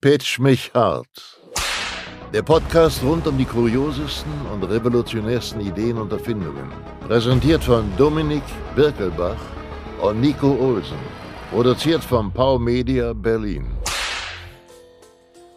Pitch mich hart. Der Podcast rund um die kuriosesten und revolutionärsten Ideen und Erfindungen. Präsentiert von Dominik Birkelbach und Nico Olsen. Produziert von Pau Media Berlin.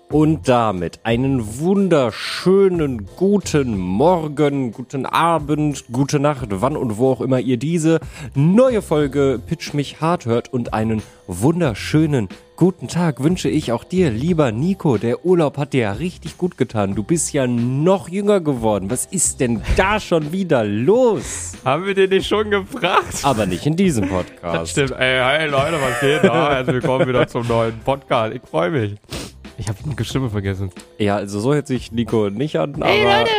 Und damit einen wunderschönen guten Morgen, guten Abend, gute Nacht, wann und wo auch immer ihr diese neue Folge Pitch mich hart hört und einen wunderschönen guten Tag wünsche ich auch dir, lieber Nico. Der Urlaub hat dir ja richtig gut getan. Du bist ja noch jünger geworden. Was ist denn da schon wieder los? Haben wir den nicht schon gefragt? Aber nicht in diesem Podcast. Das stimmt. Ey, hey Leute, was geht da? Herzlich willkommen wieder zum neuen Podcast. Ich freue mich. Ich habe die Stimme vergessen. Ja, also so hört sich Nico nicht an, aber hey, Leute.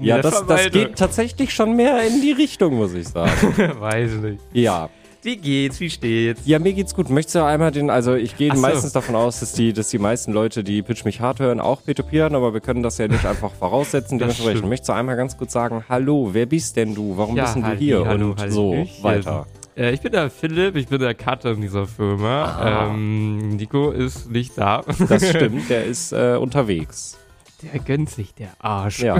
ja, das, das geht tatsächlich schon mehr in die Richtung, muss ich sagen. Weiß nicht. Ja. Wie geht's? Wie steht's? Ja, mir geht's gut. Möchtest du einmal den, also ich gehe so. meistens davon aus, dass die, dass die meisten Leute, die Pitch mich hart hören, auch P2P hören, aber wir können das ja nicht einfach voraussetzen. Dementsprechend möchtest du einmal ganz kurz sagen, hallo, wer bist denn du? Warum ja, bist denn du hier? Hallo, und hallo, so ich, weiter. Äh, ich bin der Philipp, ich bin der Cutter in dieser Firma. Ähm, Nico ist nicht da. Das stimmt, der ist äh, unterwegs. Der gönnt sich, der Arsch. Ja,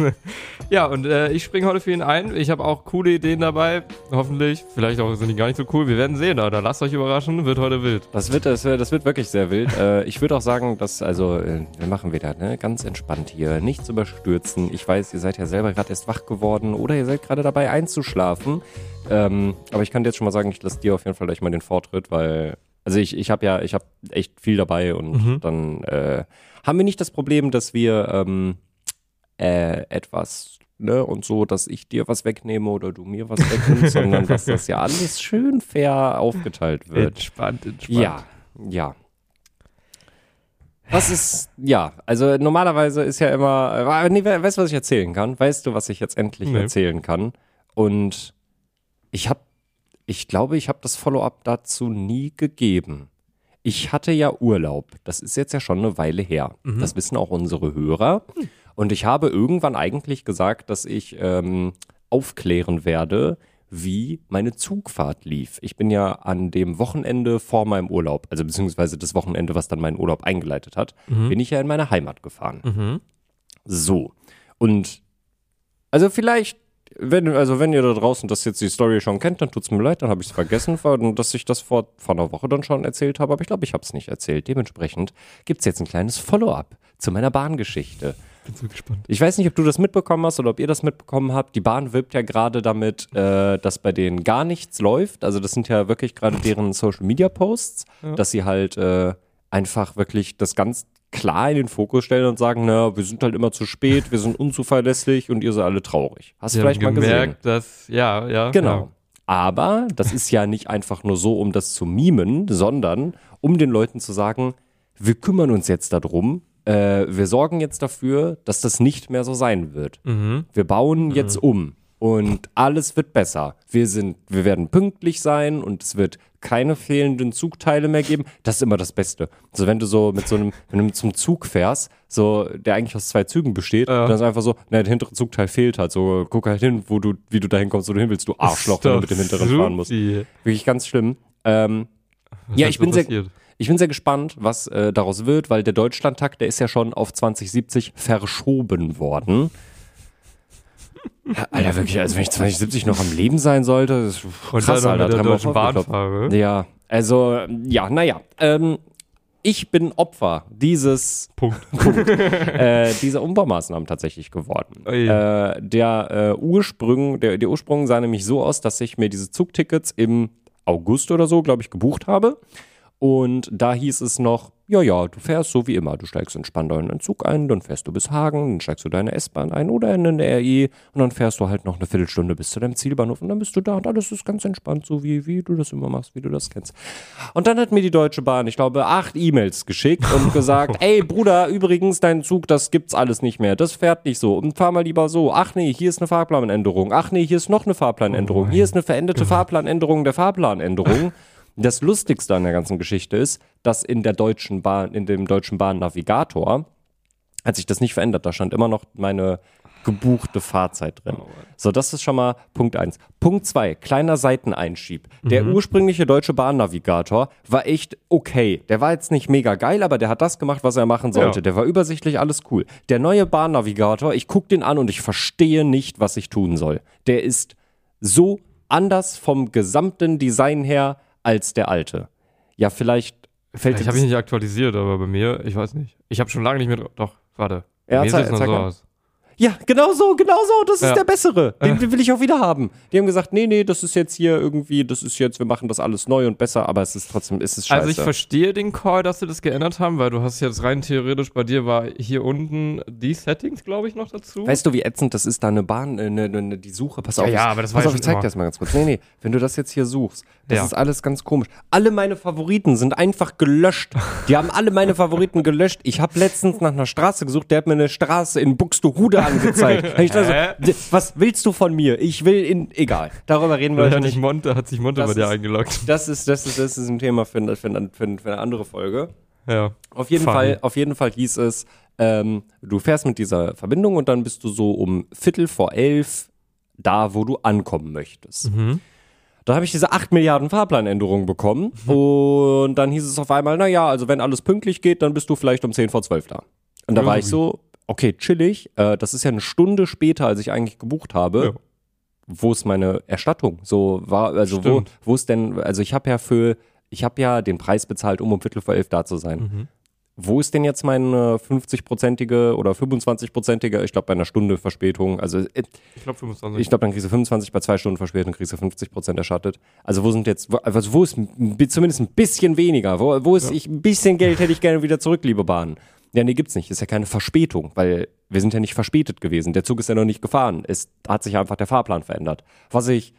ja und äh, ich springe heute für ihn ein. Ich habe auch coole Ideen dabei. Hoffentlich. Vielleicht auch sind die gar nicht so cool. Wir werden sehen, oder? Lasst euch überraschen. Wird heute wild. Das wird, das das wird wirklich sehr wild. äh, ich würde auch sagen, dass, also, äh, wir machen wieder, ne? Ganz entspannt hier. Nichts überstürzen. Ich weiß, ihr seid ja selber gerade erst wach geworden oder ihr seid gerade dabei einzuschlafen. Ähm, aber ich kann dir jetzt schon mal sagen, ich lasse dir auf jeden Fall gleich mal den Vortritt, weil, also ich, ich habe ja, ich habe echt viel dabei und Mhm. dann äh, haben wir nicht das Problem, dass wir ähm, äh, etwas, ne, und so, dass ich dir was wegnehme oder du mir was wegnimmst, sondern dass das ja alles schön fair aufgeteilt wird. Entspannt, entspannt. Ja, ja. Was ist, ja, also normalerweise ist ja immer, äh, nee, we- weißt du, was ich erzählen kann? Weißt du, was ich jetzt endlich Nee. erzählen kann? Und ich habe, ich glaube, ich habe das Follow-up dazu nie gegeben. Ich hatte ja Urlaub. Das ist jetzt ja schon eine Weile her. Das wissen auch unsere Hörer. Und ich habe irgendwann eigentlich gesagt, dass ich ähm, aufklären werde, wie meine Zugfahrt lief. Ich bin ja an dem Wochenende vor meinem Urlaub, also beziehungsweise das Wochenende, was dann meinen Urlaub eingeleitet hat, bin ich ja in meine Heimat gefahren. Mhm. So. Und also vielleicht, wenn, also wenn ihr da draußen das jetzt die Story schon kennt, dann tut's mir leid, dann habe ich es vergessen, weil- dass ich das vor, vor einer Woche dann schon erzählt habe, aber ich glaube, ich habe es nicht erzählt. Dementsprechend gibt's jetzt ein kleines Follow-up zu meiner Bahngeschichte. Bin so gespannt. Ich weiß nicht, ob du das mitbekommen hast oder ob ihr das mitbekommen habt. Die Bahn wirbt ja gerade damit, äh, dass bei denen gar nichts läuft. Also das sind ja wirklich gerade deren Social-Media-Posts, dass sie halt äh, einfach wirklich das ganz klar in den Fokus stellen und sagen, na, wir sind halt immer zu spät, wir sind unzuverlässig und ihr seid alle traurig. Hast du vielleicht mal haben gesehen? gemerkt, dass, ja, ja. Genau. Aber das ist ja nicht einfach nur so, um das zu mimen, sondern um den Leuten zu sagen, wir kümmern uns jetzt darum, äh, wir sorgen jetzt dafür, dass das nicht mehr so sein wird. Mhm. Wir bauen jetzt um und alles wird besser. Wir sind, wir werden pünktlich sein und es wird keine fehlenden Zugteile mehr geben. Das ist immer das Beste. Also wenn du so mit so einem, wenn du mit einem Zug fährst, so, der eigentlich aus zwei Zügen besteht, Ja. dann ist einfach so, na, der hintere Zugteil fehlt halt. So, guck halt hin, wo du, wie du dahin kommst, wo du hin willst, du Arschloch, wenn du mit dem hinteren fahren musst. Wirklich ganz schlimm. Ähm, ja, ich bin sehr, passiert? ich bin sehr gespannt, was äh, daraus wird, weil der Deutschlandtakt, der ist ja schon auf 2070 verschoben worden. Alter, wirklich, also wenn ich 2070 noch am Leben sein sollte, das ist Und krass, dann Alter. mit der Deutschen Bahn fahre. Ja, also, ja, naja. Ähm, ich bin Opfer dieses Punkt. äh, dieser Umbaumaßnahmen tatsächlich geworden. Ui. Äh, der, äh, Ursprung, der, der Ursprung sah nämlich so aus, dass ich mir diese Zugtickets im August oder so, glaube ich, gebucht habe. Und da hieß es noch, ja, ja, du fährst so wie immer. Du steigst in Spandau in einen Zug ein, dann fährst du bis Hagen, dann steigst du deine S-Bahn ein oder in eine RE und dann fährst du halt noch eine Viertelstunde bis zu deinem Zielbahnhof und dann bist du da und alles ist ganz entspannt, so wie, wie du das immer machst, wie du das kennst. Und dann hat mir die Deutsche Bahn, ich glaube, acht E-Mails geschickt und gesagt, ey Bruder, übrigens, dein Zug, das gibt's alles nicht mehr. Das fährt nicht so. Und fahr mal lieber so. Ach nee, hier ist eine Fahrplanänderung. Ach nee, hier ist noch eine Fahrplanänderung. Hier ist eine veränderte Fahrplanänderung der Fahrplanänderung. Das Lustigste an der ganzen Geschichte ist, dass in der deutschen Bahn, in dem deutschen Bahnnavigator, hat sich das nicht verändert. Da stand immer noch meine gebuchte Fahrzeit drin. Oh, So, das ist schon mal Punkt eins. Punkt zwei, kleiner Seiteneinschieb. Der ursprüngliche deutsche Bahnnavigator war echt okay. Der war jetzt nicht mega geil, aber der hat das gemacht, was er machen sollte. Ja. Der war übersichtlich, alles cool. Der neue Bahnnavigator, ich gucke den an und ich verstehe nicht, was ich tun soll. Der ist so anders vom gesamten Design her als der alte. Ja, vielleicht fällt Ich habe ich nicht aktualisiert, aber bei mir, ich weiß nicht. Ich habe schon lange nicht mehr. Doch, warte. Ja, zeig- noch zeig so aus. Ja, genau so, genau so. Das ist Ja. der bessere. Den, den will ich auch wieder haben. Die haben gesagt, nee, nee, das ist jetzt hier irgendwie, das ist jetzt, wir machen das alles neu und besser, aber es ist trotzdem, es ist scheiße. Also ich verstehe den Call, dass sie das geändert haben, weil du hast jetzt rein theoretisch bei dir war hier unten die Settings, glaube ich, noch dazu. Weißt du, wie ätzend das ist, da eine Bahn, äh, eine, eine, die Suche, pass Ja, auf. ja, ich, aber das war pass ja auf, ich zeig dir das mal ganz kurz. Nee, nee, wenn du das jetzt hier suchst, das Ja. ist alles ganz komisch. Alle meine Favoriten sind einfach gelöscht. Die haben alle meine Favoriten gelöscht. Ich habe letztens nach einer Straße gesucht, der hat mir eine Straße in Buxtehude angezeigt. ich dachte so, was willst du von mir? Ich will in, egal. Darüber reden wir heute nicht. sich Monte, hat sich Monte Das bei dir ist- eingeloggt. Das ist, das ist, das ist ein Thema für, für, für, für, eine andere Folge. Ja. Auf jeden. Fall, auf jeden Fall hieß es, ähm, du fährst mit dieser Verbindung und dann bist du so um Viertel vor elf da, wo du ankommen möchtest. Da habe ich diese 8 Milliarden Fahrplanänderungen bekommen und dann hieß es auf einmal, naja, also wenn alles pünktlich geht, dann bist du vielleicht um 10 vor 12 da. Und da war ich so, okay, chillig, äh, das ist ja eine Stunde später, als ich eigentlich gebucht habe. Ja. Wo ist meine Erstattung? So war, also wo, Stimmt. wo ist denn, also ich habe ja für, ich habe ja den Preis bezahlt, um um Viertel vor elf da zu sein. Mhm. Wo ist denn jetzt meine 50-prozentige oder 25-prozentige, ich glaube bei einer Stunde Verspätung, also äh, Ich glaube 25. ich glaube, dann kriegst du 25, bei zwei Stunden Verspätung kriegst du 50 Prozent erstattet. Also wo sind jetzt, wo, also wo ist zumindest ein bisschen weniger? Wo, wo ist ich, ein bisschen Geld hätte ich gerne wieder zurück, liebe Bahn. Ja, nee, gibt's nicht. Ist ja keine Verspätung, weil wir sind ja nicht verspätet gewesen. Der Zug ist ja noch nicht gefahren. Es hat sich einfach der Fahrplan verändert. Was ich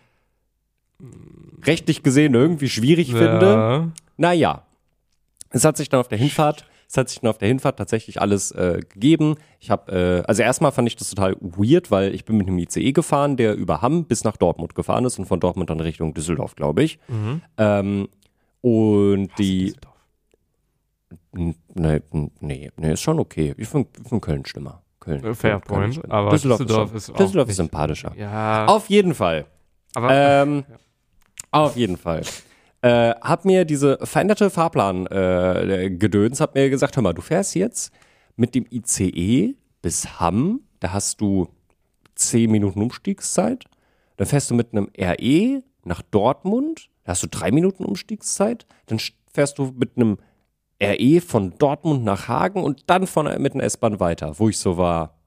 rechtlich gesehen irgendwie schwierig finde. ja. Naja, es hat sich dann auf der Hinfahrt, es hat sich dann auf der Hinfahrt tatsächlich alles äh, gegeben. Ich habe, äh, also erstmal fand ich das total weird, weil ich bin mit einem ICE gefahren, der über Hamm bis nach Dortmund gefahren ist und von Dortmund dann Richtung Düsseldorf, glaube ich. Ähm, und die, N- nee, n- nee, nee, ist schon okay. Ich finde find Köln schlimmer. Köln. Fair Köln point, schlimmer. aber Düsseldorf, Düsseldorf ist, ist Düsseldorf ist sympathischer. Ja. Auf jeden Fall. aber Ähm, Auf jeden Fall. Äh, hab mir diese veränderte Fahrplan äh, Gedöns, hab mir gesagt, hör mal, du fährst jetzt mit dem ICE bis Hamm, da hast du 10 Minuten Umstiegszeit. Dann fährst du mit einem RE nach Dortmund, da hast du 3 Minuten Umstiegszeit. Dann fährst du mit einem RE von Dortmund nach Hagen und dann von, mit einer S-Bahn weiter, wo ich so war,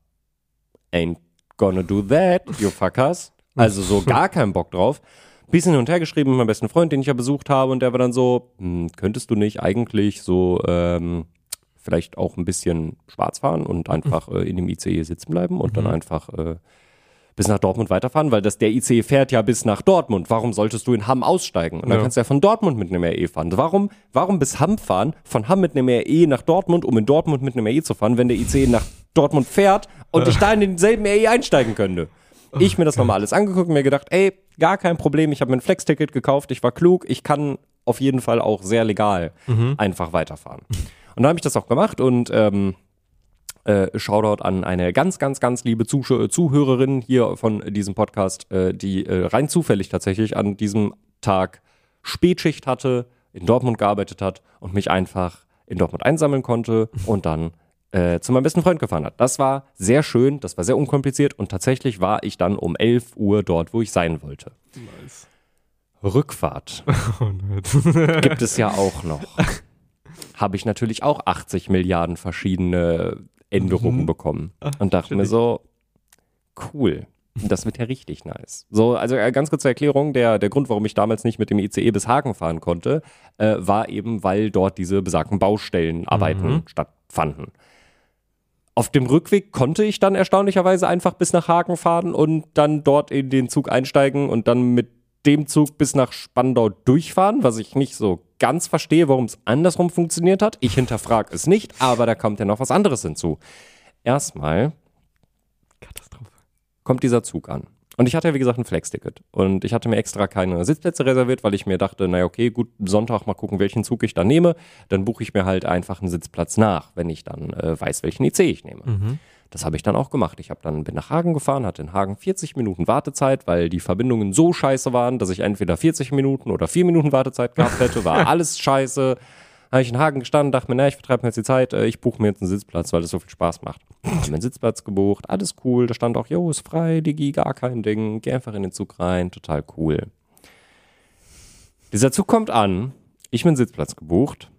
ain't gonna do that, you fuckers. Also so gar keinen Bock drauf. Bisschen hin und her geschrieben mit meinem besten Freund, den ich ja besucht habe, und der war dann so, hm, könntest du nicht eigentlich so ähm, vielleicht auch ein bisschen schwarz fahren und einfach äh, in dem ICE sitzen bleiben und dann einfach äh, bis nach Dortmund weiterfahren, weil das der ICE fährt ja bis nach Dortmund. Warum solltest du in Hamm aussteigen? Und dann Ja. kannst du ja von Dortmund mit einem RE fahren. Warum, warum bis Hamm fahren, von Hamm mit einem RE nach Dortmund, um in Dortmund mit einem RE zu fahren, wenn der ICE nach Dortmund fährt und ich da in denselben RE einsteigen könnte? Ich mir das nochmal alles angeguckt und mir gedacht, ey, gar kein Problem, ich habe mir ein Flex-Ticket gekauft, ich war klug, ich kann auf jeden Fall auch sehr legal einfach weiterfahren. Und dann habe ich das auch gemacht und ähm, äh, Shoutout an eine ganz, ganz, ganz liebe Zusch Zuhörerin hier von diesem Podcast, äh, die äh, rein zufällig tatsächlich an diesem Tag Spätschicht hatte, in Dortmund gearbeitet hat und mich einfach in Dortmund einsammeln konnte und dann äh, zu meinem besten Freund gefahren hat. Das war sehr schön, das war sehr unkompliziert und tatsächlich war ich dann um 11 Uhr dort, wo ich sein wollte. Nice. Rückfahrt Oh, gibt es ja auch noch. Habe ich natürlich auch 80 Milliarden verschiedene Änderungen Mhm. bekommen. Und dachte mir so, cool. Das wird ja richtig nice. So, also äh, ganz kurz zur Erklärung, der, der Grund, warum ich damals nicht mit dem ICE bis Hagen fahren konnte, äh, war eben, weil dort diese besagten Baustellenarbeiten Mhm. stattfanden. Auf dem Rückweg konnte ich dann erstaunlicherweise einfach bis nach Hagen fahren und dann dort in den Zug einsteigen und dann mit dem Zug bis nach Spandau durchfahren, was ich nicht so ganz verstehe, warum es andersrum funktioniert hat. Ich hinterfrage es nicht, aber da kommt ja noch was anderes hinzu. Erstmal Katastrophe. kommt dieser Zug an. Und ich hatte ja, wie gesagt, ein Flex-Ticket. Und ich hatte mir extra keine Sitzplätze reserviert, weil ich mir dachte, naja, okay, gut, Sonntag mal gucken, welchen Zug ich dann nehme. Dann buche ich mir halt einfach einen Sitzplatz nach, wenn ich dann äh, weiß, welchen IC ich nehme. Das habe ich dann auch gemacht. Ich habe dann bin nach Hagen gefahren, hatte in Hagen 40 Minuten Wartezeit, weil die Verbindungen so scheiße waren, dass ich entweder 40 Minuten oder 4 Minuten Wartezeit gehabt hätte. War alles scheiße. Habe ich in Hagen gestanden, dachte mir, na, ich vertreibe mir jetzt die Zeit, äh, ich buche mir jetzt einen Sitzplatz, weil das so viel Spaß macht. Habe mir einen Sitzplatz gebucht, alles cool. Da stand auch, jo, ist frei, Digi, gar kein Ding. Geh einfach in den Zug rein, total cool. Dieser Zug kommt an, ich mir einen Sitzplatz gebucht.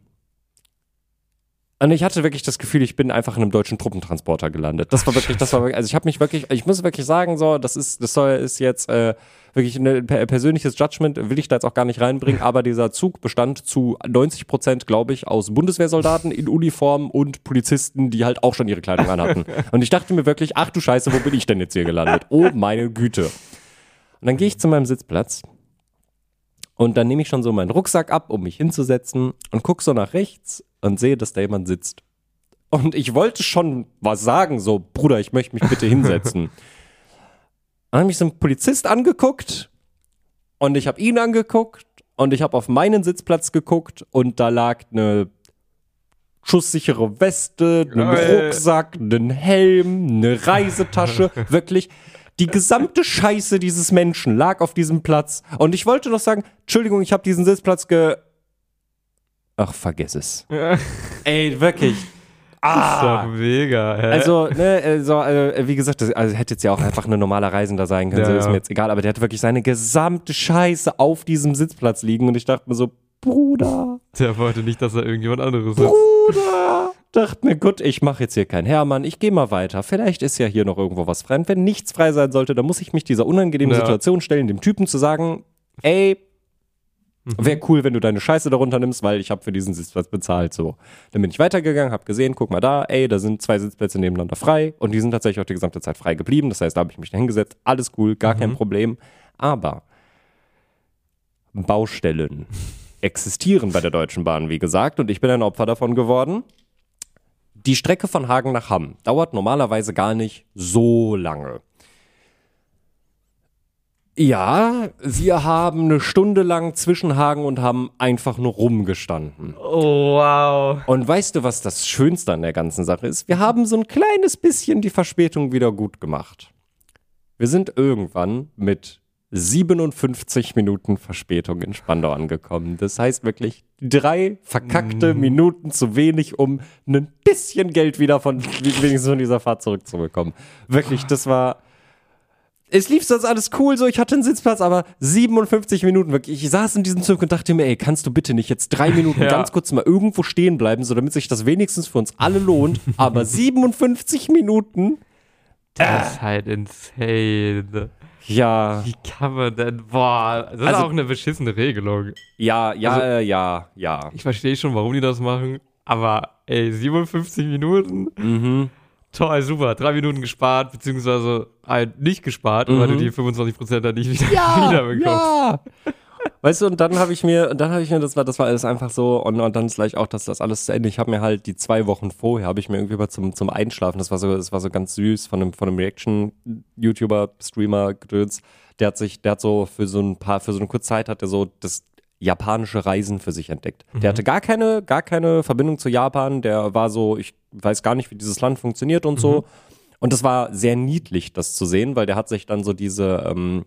Und ich hatte wirklich das Gefühl, ich bin einfach in einem deutschen Truppentransporter gelandet. Das war wirklich, das war wirklich, also ich habe mich wirklich, ich muss wirklich sagen, so, das ist, das soll, ist jetzt äh, wirklich ein persönliches Judgment, will ich da jetzt auch gar nicht reinbringen, aber dieser Zug bestand zu 90 Prozent, glaube ich, aus Bundeswehrsoldaten in Uniform und Polizisten, die halt auch schon ihre Kleidung anhatten. Und ich dachte mir wirklich, ach du Scheiße, wo bin ich denn jetzt hier gelandet? Oh meine Güte. Und dann gehe ich zu meinem Sitzplatz und dann nehme ich schon so meinen Rucksack ab, um mich hinzusetzen und gucke so nach rechts und sehe, dass da jemand sitzt. Und ich wollte schon was sagen, so, Bruder, ich möchte mich bitte hinsetzen. dann habe mich so ein Polizist angeguckt und ich habe ihn angeguckt und ich habe auf meinen Sitzplatz geguckt und da lag eine schusssichere Weste, einen Geil. Rucksack, einen Helm, eine Reisetasche, wirklich. Die gesamte Scheiße dieses Menschen lag auf diesem Platz. Und ich wollte noch sagen, Entschuldigung, ich habe diesen Sitzplatz ge... Ach, vergiss es. Ey, wirklich. Ah. Doch mega. Hä? Also, ne, also, äh, wie gesagt, das, also hätte jetzt ja auch einfach eine normale Reisender sein können, Ja, so ist ja. mir jetzt egal, aber der hatte wirklich seine gesamte Scheiße auf diesem Sitzplatz liegen und ich dachte mir so, Bruder, der wollte nicht, dass er irgendjemand anderes ist. Bruder. Dachte mir, gut, ich mache jetzt hier keinen Hermann, ich gehe mal weiter. Vielleicht ist ja hier noch irgendwo was frei. Und wenn nichts frei sein sollte, dann muss ich mich dieser unangenehmen Ja. Situation stellen, dem Typen zu sagen, ey, wäre cool, wenn du deine Scheiße darunter nimmst, weil ich habe für diesen Sitzplatz bezahlt. So, dann bin ich weitergegangen, habe gesehen, guck mal da, ey, da sind zwei Sitzplätze nebeneinander frei und die sind tatsächlich auch die gesamte Zeit frei geblieben. Das heißt, da habe ich mich da hingesetzt, alles cool, gar kein Problem. Aber Baustellen existieren bei der Deutschen Bahn, wie gesagt, und ich bin ein Opfer davon geworden. Die Strecke von Hagen nach Hamm dauert normalerweise gar nicht so lange. Ja, wir haben eine Stunde lang zwischen Hagen und Hamm einfach nur rumgestanden. Oh, wow. Und weißt du, was das Schönste an der ganzen Sache ist? Wir haben so ein kleines bisschen die Verspätung wieder gut gemacht. Wir sind irgendwann mit 57 Minuten Verspätung in Spandau angekommen. Das heißt wirklich drei verkackte Minuten zu wenig, um ein bisschen Geld wieder von wenigstens von dieser Fahrt zurückzubekommen. Wirklich, das war. Es lief sonst alles cool, so ich hatte einen Sitzplatz, aber 57 Minuten wirklich. Ich saß in diesem Zug und dachte mir, ey, kannst du bitte nicht jetzt drei Minuten Ja. ganz kurz mal irgendwo stehen bleiben, so damit sich das wenigstens für uns alle lohnt. Aber 57 Minuten, Das ist halt insane. ja, Wie kann man denn, boah, das ist Also- auch eine beschissene Regelung. ja, ja, Also- äh, ja, ja. Ich verstehe schon, warum die das machen, aber ey, 57 Minuten, Mhm. Toll, super, drei Minuten gespart, beziehungsweise halt nicht gespart, weil du Mhm. die 25% dann nicht wieder, Ja, wiederbekommst. ja. Weißt du, und dann habe ich mir, und dann habe ich mir, das war, das war alles einfach so, und, und dann ist gleich auch, dass das alles zu Ende. Ich habe mir halt die zwei Wochen vorher, habe ich mir irgendwie mal zum, zum Einschlafen, das war so, das war so ganz süß von einem, von einem Reaction-YouTuber, Streamer, Gedöns, der hat sich, der hat so für so ein paar, für so eine kurze Zeit hat er so das japanische Reisen für sich entdeckt. Der hatte gar keine, gar keine Verbindung zu Japan, der war so, ich weiß gar nicht, wie dieses Land funktioniert und so. Und das war sehr niedlich, das zu sehen, weil der hat sich dann so diese ähm,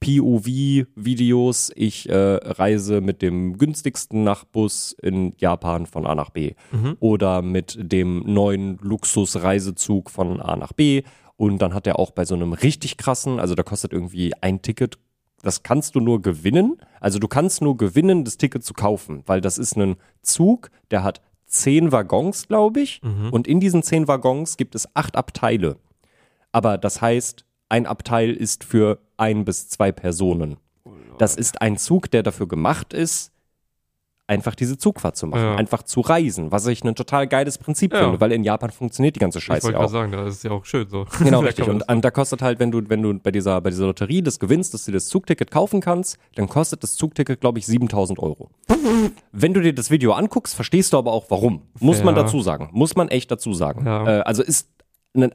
POV-Videos, ich äh, reise mit dem günstigsten Nachtbus in Japan von A nach B oder mit dem neuen Luxus-Reisezug von A nach B. Und dann hat er auch bei so einem richtig krassen, also da kostet irgendwie ein Ticket, das kannst du nur gewinnen. Also du kannst nur gewinnen, das Ticket zu kaufen, weil das ist ein Zug, der hat zehn Waggons, glaube ich. Und in diesen zehn Waggons gibt es acht Abteile. Aber das heißt, ein Abteil ist für ein bis zwei Personen. Das ist ein Zug, der dafür gemacht ist, einfach diese Zugfahrt zu machen, Ja. einfach zu reisen, was ich ein total geiles Prinzip Ja. finde, weil in Japan funktioniert die ganze Ich Scheiße gerade auch. sagen, da ist es ja auch schön so. Genau, richtig. man Und, und da kostet halt, wenn du, wenn du bei dieser, bei dieser Lotterie das gewinnst, dass du das Zugticket kaufen kannst, dann kostet das Zugticket, glaube ich, 7000 Euro. wenn du dir das Video anguckst, verstehst du aber auch warum. Muss man Ja. dazu sagen. Muss man echt dazu sagen. Ja. Äh, also ist ein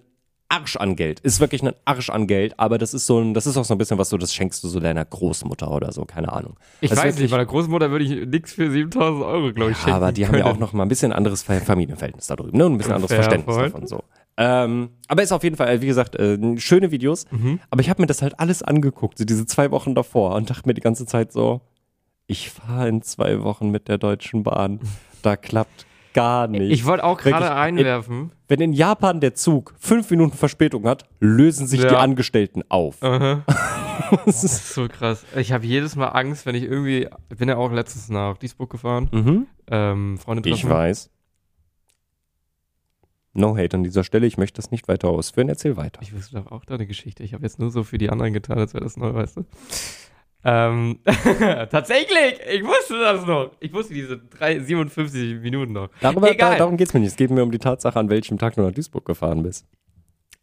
Arsch an Geld. Ist wirklich ein Arsch an Geld, aber das ist so ein, das ist auch so ein bisschen was so, das schenkst du so deiner Großmutter oder so, keine Ahnung. Ich Das weiß wirklich- nicht, meiner Großmutter würde ich nichts für 7000 Euro, glaube ich, schenken aber die haben ja können. auch noch mal ein bisschen anderes Ver- Familienverhältnis da drüben, ne? Und ein bisschen anderes Fair Verständnis point. davon so. Ähm, aber ist auf jeden Fall, äh, wie gesagt, äh, schöne Videos. Mhm. Aber ich habe mir das halt alles angeguckt, so diese zwei Wochen davor und dachte mir die ganze Zeit so, ich fahre in zwei Wochen mit der Deutschen Bahn. Da klappt gar nicht. Ich wollte auch gerade einwerfen. Wenn in Japan der Zug fünf Minuten Verspätung hat, lösen sich Ja. die Angestellten auf. Aha. Das Das ist, so krass. Ich habe jedes Mal Angst, wenn ich irgendwie. Ich bin ja auch letztens nach Duisburg gefahren. mhm. Ähm, Freunde Ich treffen. weiß. No hate an dieser Stelle, ich möchte das nicht weiter ausführen. Erzähl weiter. Ich wusste doch auch deine Geschichte. Ich habe jetzt nur so für die anderen getan, als wäre das neu, weißt du? Ähm, tatsächlich! Ich wusste das noch. Ich wusste diese drei, 57 Minuten noch. Darüber, Egal. da, darum geht es mir nicht. Es geht mir um die Tatsache, an welchem Tag du nach Duisburg gefahren bist.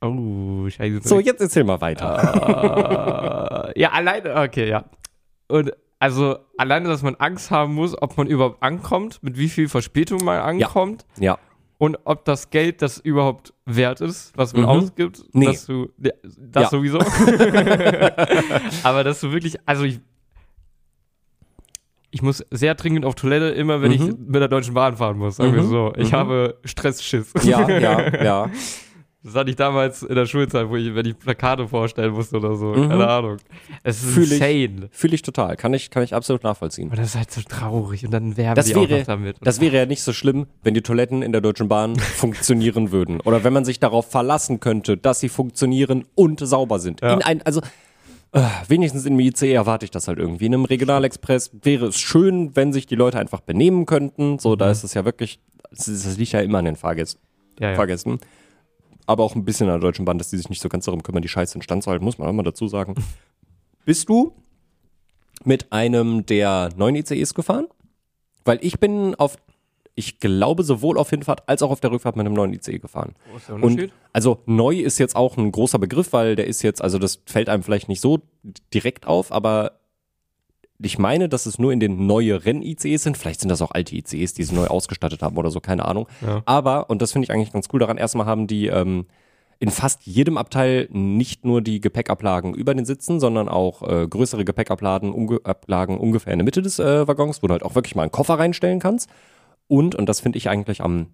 Oh, scheiße. So, jetzt erzähl mal weiter. Äh, ja, alleine, okay, ja. Und also alleine, dass man Angst haben muss, ob man überhaupt ankommt, mit wie viel Verspätung man ankommt Ja. Und ob das Geld das überhaupt wert ist, was man Mhm. ausgibt. Nee. Dass du, ja, das Ja. sowieso. Aber dass du wirklich, also ich, ich muss sehr dringend auf Toilette, immer wenn Mhm. ich mit der Deutschen Bahn fahren muss. Sagen wir Mhm. so. Ich Mhm. habe Stressschiss. Ja, ja, ja. Das hatte ich damals in der Schulzeit, wo ich, wenn ich Plakate vorstellen musste oder so. Mhm. Keine Ahnung. Es ist Fühl insane. Fühle ich total. Kann ich, kann ich absolut nachvollziehen. Und das ist halt so traurig. Und dann werben Das die auch wäre, noch damit. das wäre ja nicht so schlimm, wenn die Toiletten in der Deutschen Bahn funktionieren würden. Oder wenn man sich darauf verlassen könnte, dass sie funktionieren und sauber sind. Ja. In ein, also äh, wenigstens im ICE erwarte ich das halt irgendwie. In einem Regionalexpress wäre es schön, wenn sich die Leute einfach benehmen könnten. So, da ist es ja wirklich, ist- das liegt ja immer an den Fahrgästen. ja, ja. Fahrgästen. Aber auch ein bisschen an der Deutschen Bahn, dass die sich nicht so ganz darum kümmern, die Scheiße in Stand zu halten, muss man auch mal dazu sagen. Bist du mit einem der neuen ICEs gefahren? Weil ich bin auf, ich glaube, sowohl auf Hinfahrt als auch auf der Rückfahrt mit einem neuen ICE gefahren. Wo ist der Und also neu ist jetzt auch ein großer Begriff, weil der ist jetzt, also das fällt einem vielleicht nicht so direkt auf, aber ich meine, dass es nur in den neueren ICEs sind. Vielleicht sind das auch alte ICEs, die sie neu ausgestattet haben oder so, keine Ahnung. Ja. Aber, und das finde ich eigentlich ganz cool daran, erstmal haben die ähm, in fast jedem Abteil nicht nur die Gepäckablagen über den Sitzen, sondern auch äh, größere Gepäckablagen unge Ablagen ungefähr in der Mitte des äh, Waggons, wo du halt auch wirklich mal einen Koffer reinstellen kannst. Und, und das finde ich eigentlich am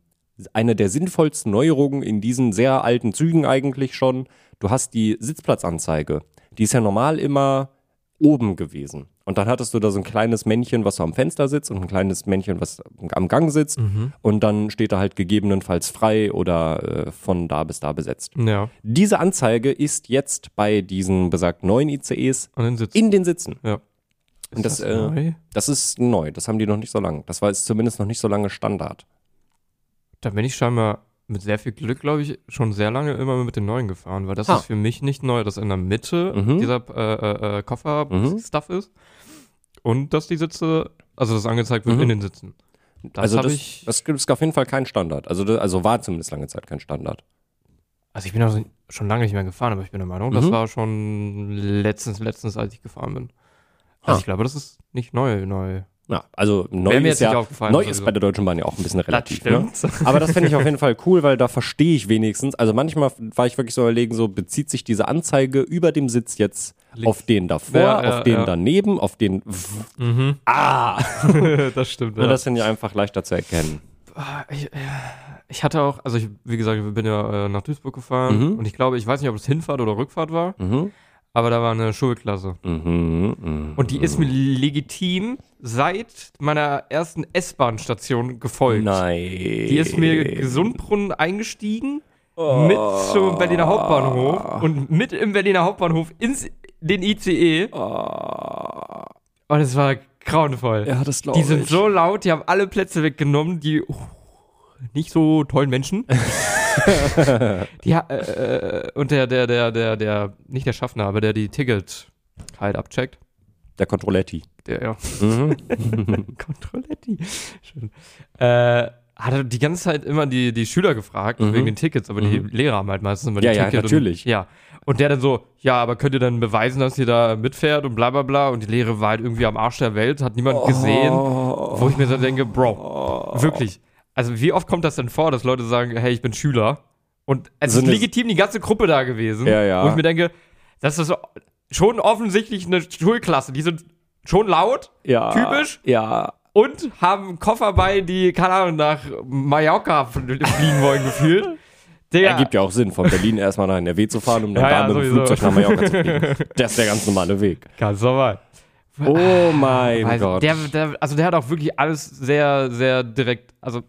eine der sinnvollsten Neuerungen in diesen sehr alten Zügen eigentlich schon, du hast die Sitzplatzanzeige. Die ist ja normal immer oben gewesen. Und dann hattest du da so ein kleines Männchen, was so am Fenster sitzt und ein kleines Männchen, was am Gang sitzt. Und dann steht da halt gegebenenfalls frei oder äh, von da bis da besetzt. Ja. Diese Anzeige ist jetzt bei diesen besagt neuen ICEs sitzt. in den Sitzen. ja. Und das, äh, neu? Das ist neu. Das haben die noch nicht so lange. Das war jetzt zumindest noch nicht so lange Standard. Da bin ich scheinbar mit sehr viel Glück, glaube ich, schon sehr lange immer mit den neuen gefahren, weil das Ah. ist für mich nicht neu, dass in der Mitte Mhm. dieser äh, äh, äh, Mhm. Koffer-Stuff ist und dass die Sitze, also das angezeigt wird Mhm. in den Sitzen. Das also das, ich, das ist auf jeden Fall kein Standard. Also, das, also war zumindest lange Zeit kein Standard. also ich bin auch schon lange nicht mehr gefahren, aber ich bin der Meinung, das Mhm. war schon letztens, letztens, als ich gefahren bin. Also Ah. ich glaube, das ist nicht neu, neu. Ja, also neu Wäre mir ist jetzt ja, neu sowieso. ist bei der Deutschen Bahn ja auch ein bisschen relativ. das Ne? Aber das finde ich auf jeden Fall cool, weil da verstehe ich wenigstens. Also manchmal war ich wirklich so überlegen, so bezieht sich diese Anzeige über dem Sitz jetzt Links. auf den davor, Ja, ja, auf den ja. daneben, auf den. Mhm. Ah! das stimmt. Und Ja. das finde ich einfach leichter zu erkennen. Ah, ich, ich hatte auch, also ich, wie gesagt, ich bin ja äh, nach Duisburg gefahren Mhm. und ich glaube, ich weiß nicht, ob es Hinfahrt oder Rückfahrt war, Mhm. Aber da war eine Schulklasse. Mhm. Mhm. Und die ist mir legitim seit meiner ersten S-Bahn-Station gefolgt. Nein. Die ist mir Gesundbrunnen eingestiegen, mit zum Berliner Hauptbahnhof und mit im Berliner Hauptbahnhof ins den ICE. Und es war grauenvoll. Ja, das glaube Die sind so laut, die haben alle Plätze weggenommen, die nicht so tollen Menschen. die, ha- äh, und der, der, der, der, der, nicht der Schaffner, aber der die Ticket halt abcheckt. Der Controletti. Der, ja. Mhm. Controletti. Schön. Äh, hat er die ganze Zeit immer die, die Schüler gefragt, Mhm. wegen den Tickets, aber die Lehrer haben halt meistens immer die Ja, ja, Tickets. natürlich. Und, ja. Und der dann so, ja, aber könnt ihr dann beweisen, dass ihr da mitfährt und bla bla bla. Und die Lehre war halt irgendwie am Arsch der Welt, hat niemand gesehen. Wo ich mir so denke, Bro, wirklich. Also wie oft kommt das denn vor, dass Leute sagen, hey, ich bin Schüler? Und es So ist legitim die ganze Gruppe da gewesen. Ja, ja. Wo ich mir denke, das ist schon offensichtlich eine Schulklasse. Die sind schon laut Ja. Typisch? Ja. und haben Koffer bei, die, keine Ahnung, nach Mallorca fl- fliegen wollen gefühlt. Digga. Ergibt ja auch Sinn, von Berlin erstmal nach NRW zu fahren, um dann Ja, da ja, mit dem. Flugzeug nach Mallorca zu fliegen. Das ist der ganz normale Weg. Ganz normal. Oh mein Gott. Der, der, also der hat auch wirklich alles sehr, sehr direkt, also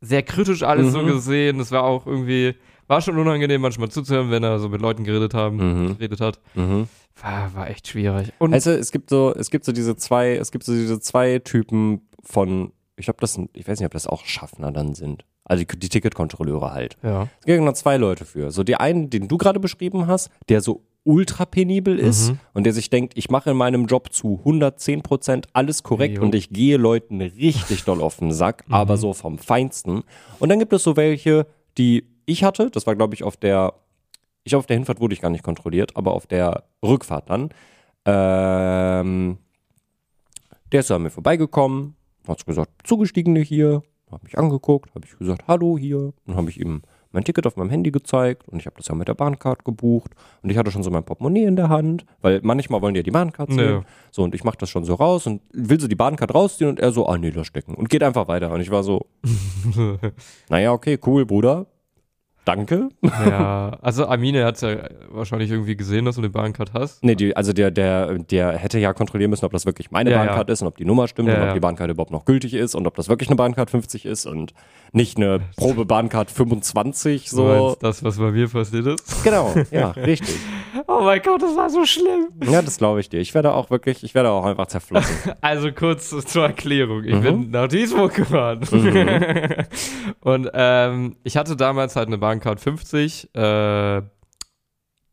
sehr kritisch alles so Mhm. gesehen. Das war auch irgendwie, war schon unangenehm manchmal zuzuhören, wenn er so mit Leuten geredet haben, Mhm. geredet hat. mhm. War, war echt schwierig. Und Also es gibt so, es gibt so diese zwei, es gibt so diese zwei Typen von, ich glaube, das sind, ich weiß nicht, ob das auch Schaffner dann sind. Also die, die Ticketkontrolleure halt. ja. Es gibt noch zwei Leute für. So die einen, den du gerade beschrieben hast, der so ultra penibel ist Mhm. und der sich denkt, ich mache in meinem Job zu 110 Prozent alles korrekt Jo. und ich gehe Leuten richtig doll auf den Sack, aber so vom Feinsten. Und dann gibt es so welche, die ich hatte, das war glaube ich auf der, ich auf der Hinfahrt wurde ich gar nicht kontrolliert, aber auf der Rückfahrt dann, ähm, der ist an mir vorbeigekommen, hat gesagt, Zugestiegene hier, hat mich angeguckt, habe ich gesagt, hallo hier, dann habe ich ihm mein Ticket auf meinem Handy gezeigt und ich habe das ja mit der Bahncard gebucht und ich hatte schon so mein Portemonnaie in der Hand, weil manchmal wollen die ja die Bahncard sehen. Ja. So und ich mache das schon so raus und will so die Bahncard rausziehen und er so, ah nee, da stecken und geht einfach weiter und ich war so, naja, okay, cool, Bruder, danke. ja, also Amine hat ja wahrscheinlich irgendwie gesehen, dass du eine Bahncard hast. Nee, die, also der, der, der hätte ja kontrollieren müssen, ob das wirklich meine Ja, Bahncard ist und ob die Nummer stimmt Ja, und ob ja. die Bahncard überhaupt noch gültig ist und ob das wirklich eine Bahncard 50 ist und nicht eine Probe-Bahncard 25, Du so. meinst das, was bei mir passiert ist? Genau, ja, richtig. Oh mein Gott, das war so schlimm. Ja, das glaube ich dir. Ich werde auch wirklich, ich werde auch einfach zerflossen. Also kurz zur Erklärung. Ich Mhm. bin nach Duisburg gefahren. Und ähm, ich hatte damals halt eine Bahncard 50, äh,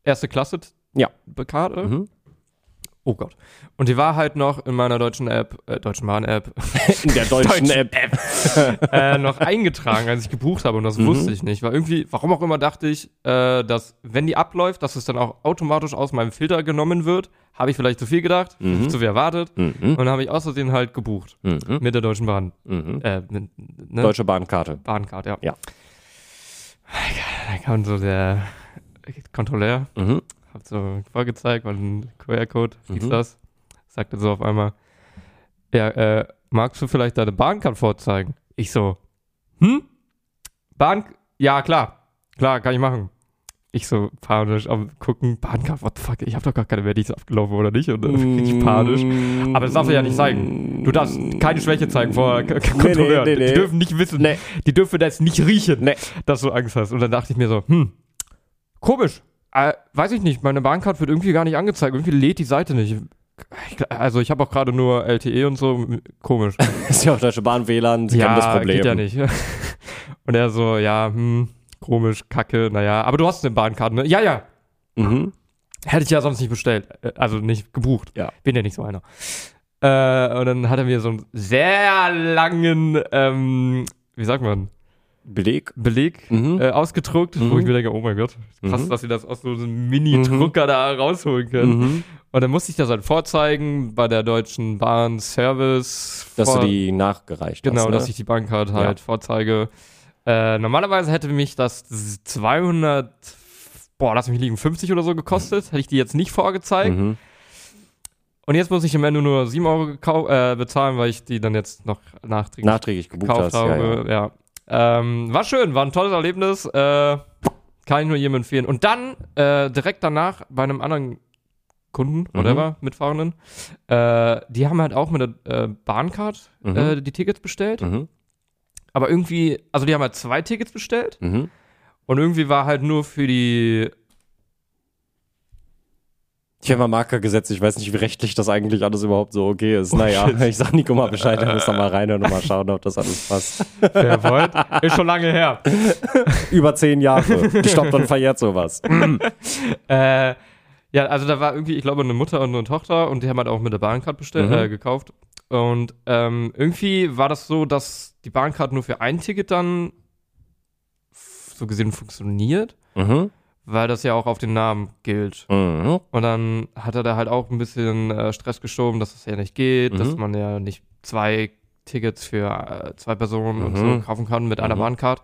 erste Klasse Ja. Karte. Mhm. Oh Gott. Und die war halt noch in meiner deutschen App, äh, Deutschen Bahn-App, In der deutschen Deutschen App. äh, noch eingetragen, als ich gebucht habe. Und das Mhm. wusste ich nicht. Weil irgendwie, warum auch immer, dachte ich, äh, dass, wenn die abläuft, dass es dann auch automatisch aus meinem Filter genommen wird. Habe ich vielleicht zu viel gedacht, Mhm. zu viel erwartet. Mhm. Und dann habe ich aus Versehen halt gebucht. Mhm. Mit der Deutschen Bahn. Mhm. Äh, mit, ne? Deutsche Bahnkarte. Bahncard, ja. Ja. Da kam so der Kontrolleur, Mhm. hat so vorgezeigt, war ein QR-Code, hieß Mhm. das. Sagte so auf einmal, ja, äh, magst du vielleicht deine Bahncard vorzeigen? Ich so, hm? Bahn, ja, klar, klar, kann ich machen. Ich so panisch am gucken, Bahncard, what the fuck, ich habe doch gar keine mehr, die ist abgelaufen oder nicht? Und dann richtig panisch. Aber das darfst du ja nicht zeigen. Du darfst keine Schwäche zeigen vor K- Kontrolleuren. nee, nee. Die dürfen nicht wissen, Nee. die dürfen das nicht riechen, Nee. dass du Angst hast. Und dann dachte ich mir so, hm, komisch. Äh, weiß ich nicht, meine Bahncard wird irgendwie gar nicht angezeigt. Irgendwie lädt die Seite nicht. Ich, also ich habe auch gerade nur LTE und so. Komisch. ist ja auch Deutsche Bahn WLAN, sie kennen das Problem. geht ja nicht. Und er so, ja, hm, komisch, kacke, naja. Aber du hast eine Bahncard, ne? Ja, ja. Mhm. Hätte ich ja sonst nicht bestellt. Äh, Also nicht gebucht. Ja. Bin ja nicht so einer. Äh, und dann hat er mir so einen sehr langen, ähm, wie sagt man, Beleg. Beleg Mhm. äh, ausgedruckt, wo Mhm. ich mir denke, oh mein Gott, krass, Mhm. dass sie das aus so einem Mini-Drucker da rausholen können. Mhm. Und dann musste ich das halt vorzeigen bei der Deutschen Bahn Service. Dass du die nachgereicht Genau, hast. Ne? dass ich die Bahncard halt vorzeige. Äh, normalerweise hätte mich das 200, boah, lass mich liegen, 50 oder so gekostet. Hätte ich die jetzt nicht vorgezeigt. mhm. Und jetzt muss ich im Ende nur 7 Euro äh, bezahlen, weil ich die dann jetzt noch nachträglich nachträglich gekauft hast. Ja, ja. habe. Ja, Ähm, war schön, war ein tolles Erlebnis. Äh, kann ich nur jedem empfehlen. Und dann äh, direkt danach bei einem anderen Kunden, Mhm. whatever, Mitfahrenden, äh, die haben halt auch mit der Bahncard Mhm. die Tickets bestellt. Mhm. Aber irgendwie, also die haben halt zwei Tickets bestellt Mhm. und irgendwie war halt nur für die. Ich habe mal Marker gesetzt, ich weiß nicht, wie rechtlich das eigentlich alles überhaupt so okay ist. Naja, ich sag Nico mal Bescheid, er muss da mal reinhören und mal schauen, ob das alles passt. Wer wollt? Ist schon lange her. Über zehn Jahre. Gestoppt und verjährt sowas. Äh, ja, also da war irgendwie, ich glaube, eine Mutter und eine Tochter und die haben halt auch mit der Bahncard bestellt, Mhm. äh, gekauft. Und ähm, irgendwie war das so, dass die Bahncard nur für ein Ticket dann so gesehen funktioniert, Mhm. weil das ja auch auf den Namen gilt. Mhm. Und dann hat er da halt auch ein bisschen äh, Stress geschoben, dass das ja nicht geht, Mhm. dass man ja nicht zwei Tickets für äh, zwei Personen und Mhm. so kaufen kann mit einer Mhm. Bahncard.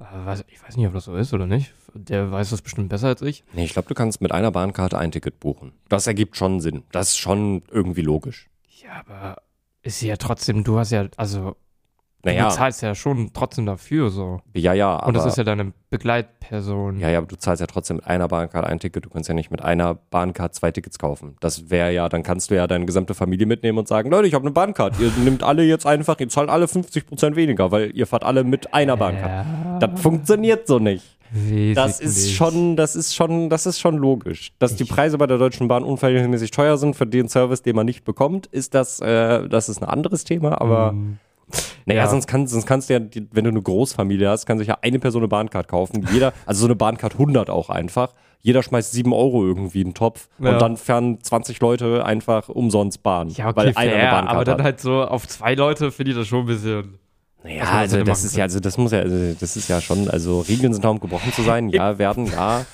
Äh, weiß, ich weiß nicht, ob das so ist oder nicht. Der weiß das bestimmt besser als ich. Nee, ich glaube, du kannst mit einer Bahnkarte ein Ticket buchen. Das ergibt schon Sinn. Das ist schon irgendwie logisch. Ja, aber ist ja trotzdem, du hast ja, also Naja. Du zahlst ja schon trotzdem dafür so. Ja, ja, aber. Und das ist ja deine Begleitperson. Ja, ja, aber du zahlst ja trotzdem mit einer Bahncard ein Ticket. Du kannst ja nicht mit einer Bahncard zwei Tickets kaufen. Das wäre ja, dann kannst du ja deine gesamte Familie mitnehmen und sagen, Leute, ich habe eine Bahncard. Ihr nehmt alle jetzt einfach, ihr zahlt alle 50% weniger, weil ihr fahrt alle mit einer Bahncard. Das funktioniert so nicht. Das ist Wesentlich. schon, das ist schon, das ist schon logisch. Dass die Preise bei der Deutschen Bahn unverhältnismäßig teuer sind für den Service, den man nicht bekommt, ist das, äh, das ist ein anderes Thema, aber Mhm. naja, Ja. sonst, kann, sonst kannst du ja, wenn du eine Großfamilie hast, kann sich ja eine Person eine Bahncard kaufen. Jeder, also so eine Bahncard 100 auch einfach. Jeder schmeißt 7 Euro irgendwie in den Topf Ja. und dann fahren 20 Leute einfach umsonst Bahn. Ja, okay, weil fair, aber dann halt so auf zwei Leute finde ich das schon ein bisschen. Naja, also das machen ist ja, also das muss ja, also das ist ja schon, also Regeln sind da, um gebrochen zu sein. Ja, werden, ja.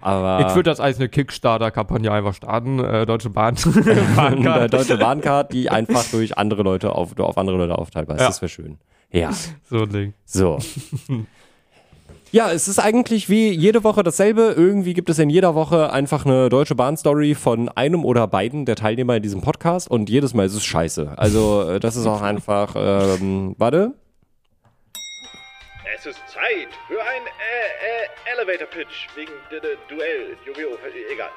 Aber Ich würde das als eine Kickstarter-Kampagne einfach starten. Äh, Deutsche Bahn. Bahncard. deutsche Bahncard, die einfach durch andere Leute auf, auf andere Leute aufteilbar ist. Ja. Das wäre schön. Ja, so ein Ding. so. Ja, es ist eigentlich wie jede Woche dasselbe. Irgendwie gibt es in jeder Woche einfach eine deutsche Bahn-Story von einem oder beiden der Teilnehmer in diesem Podcast und jedes Mal ist es scheiße. Also äh, das ist auch einfach, ähm, warte, Zeit für ein äh, äh, Elevator Pitch wegen Duell. Yu-Gi-Oh! Egal.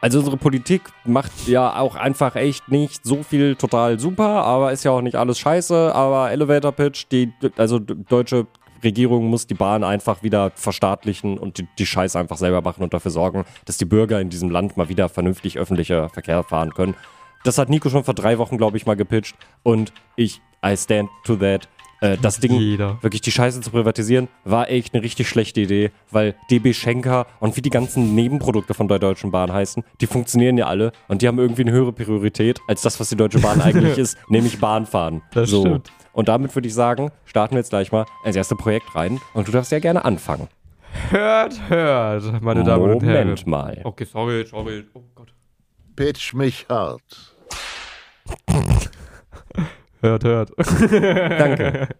Also unsere Politik macht ja auch einfach echt nicht so viel total super, aber ist ja auch nicht alles scheiße. Aber Elevator Pitch, die also deutsche Regierung muss die Bahn einfach wieder verstaatlichen und die, die Scheiße einfach selber machen und dafür sorgen, dass die Bürger in diesem Land mal wieder vernünftig öffentlicher Verkehr fahren können. Das hat Nico schon vor drei Wochen, glaube ich, mal gepitcht. Und ich, I stand to that. Äh, das Ding, Jeder. wirklich die Scheiße zu privatisieren, war echt eine richtig schlechte Idee, weil DB Schenker und wie die ganzen Nebenprodukte von der Deutschen Bahn heißen, die funktionieren ja alle und die haben irgendwie eine höhere Priorität als das, was die Deutsche Bahn eigentlich ist, nämlich Bahnfahren. Das so. stimmt. Und damit würde ich sagen, starten wir jetzt gleich mal ins erste Projekt rein und du darfst ja gerne anfangen. Hört, hört, meine Damen und Herren. Moment mal. Okay, sorry, sorry. Oh Gott. Pitch mich hart. Hört, hört. Danke.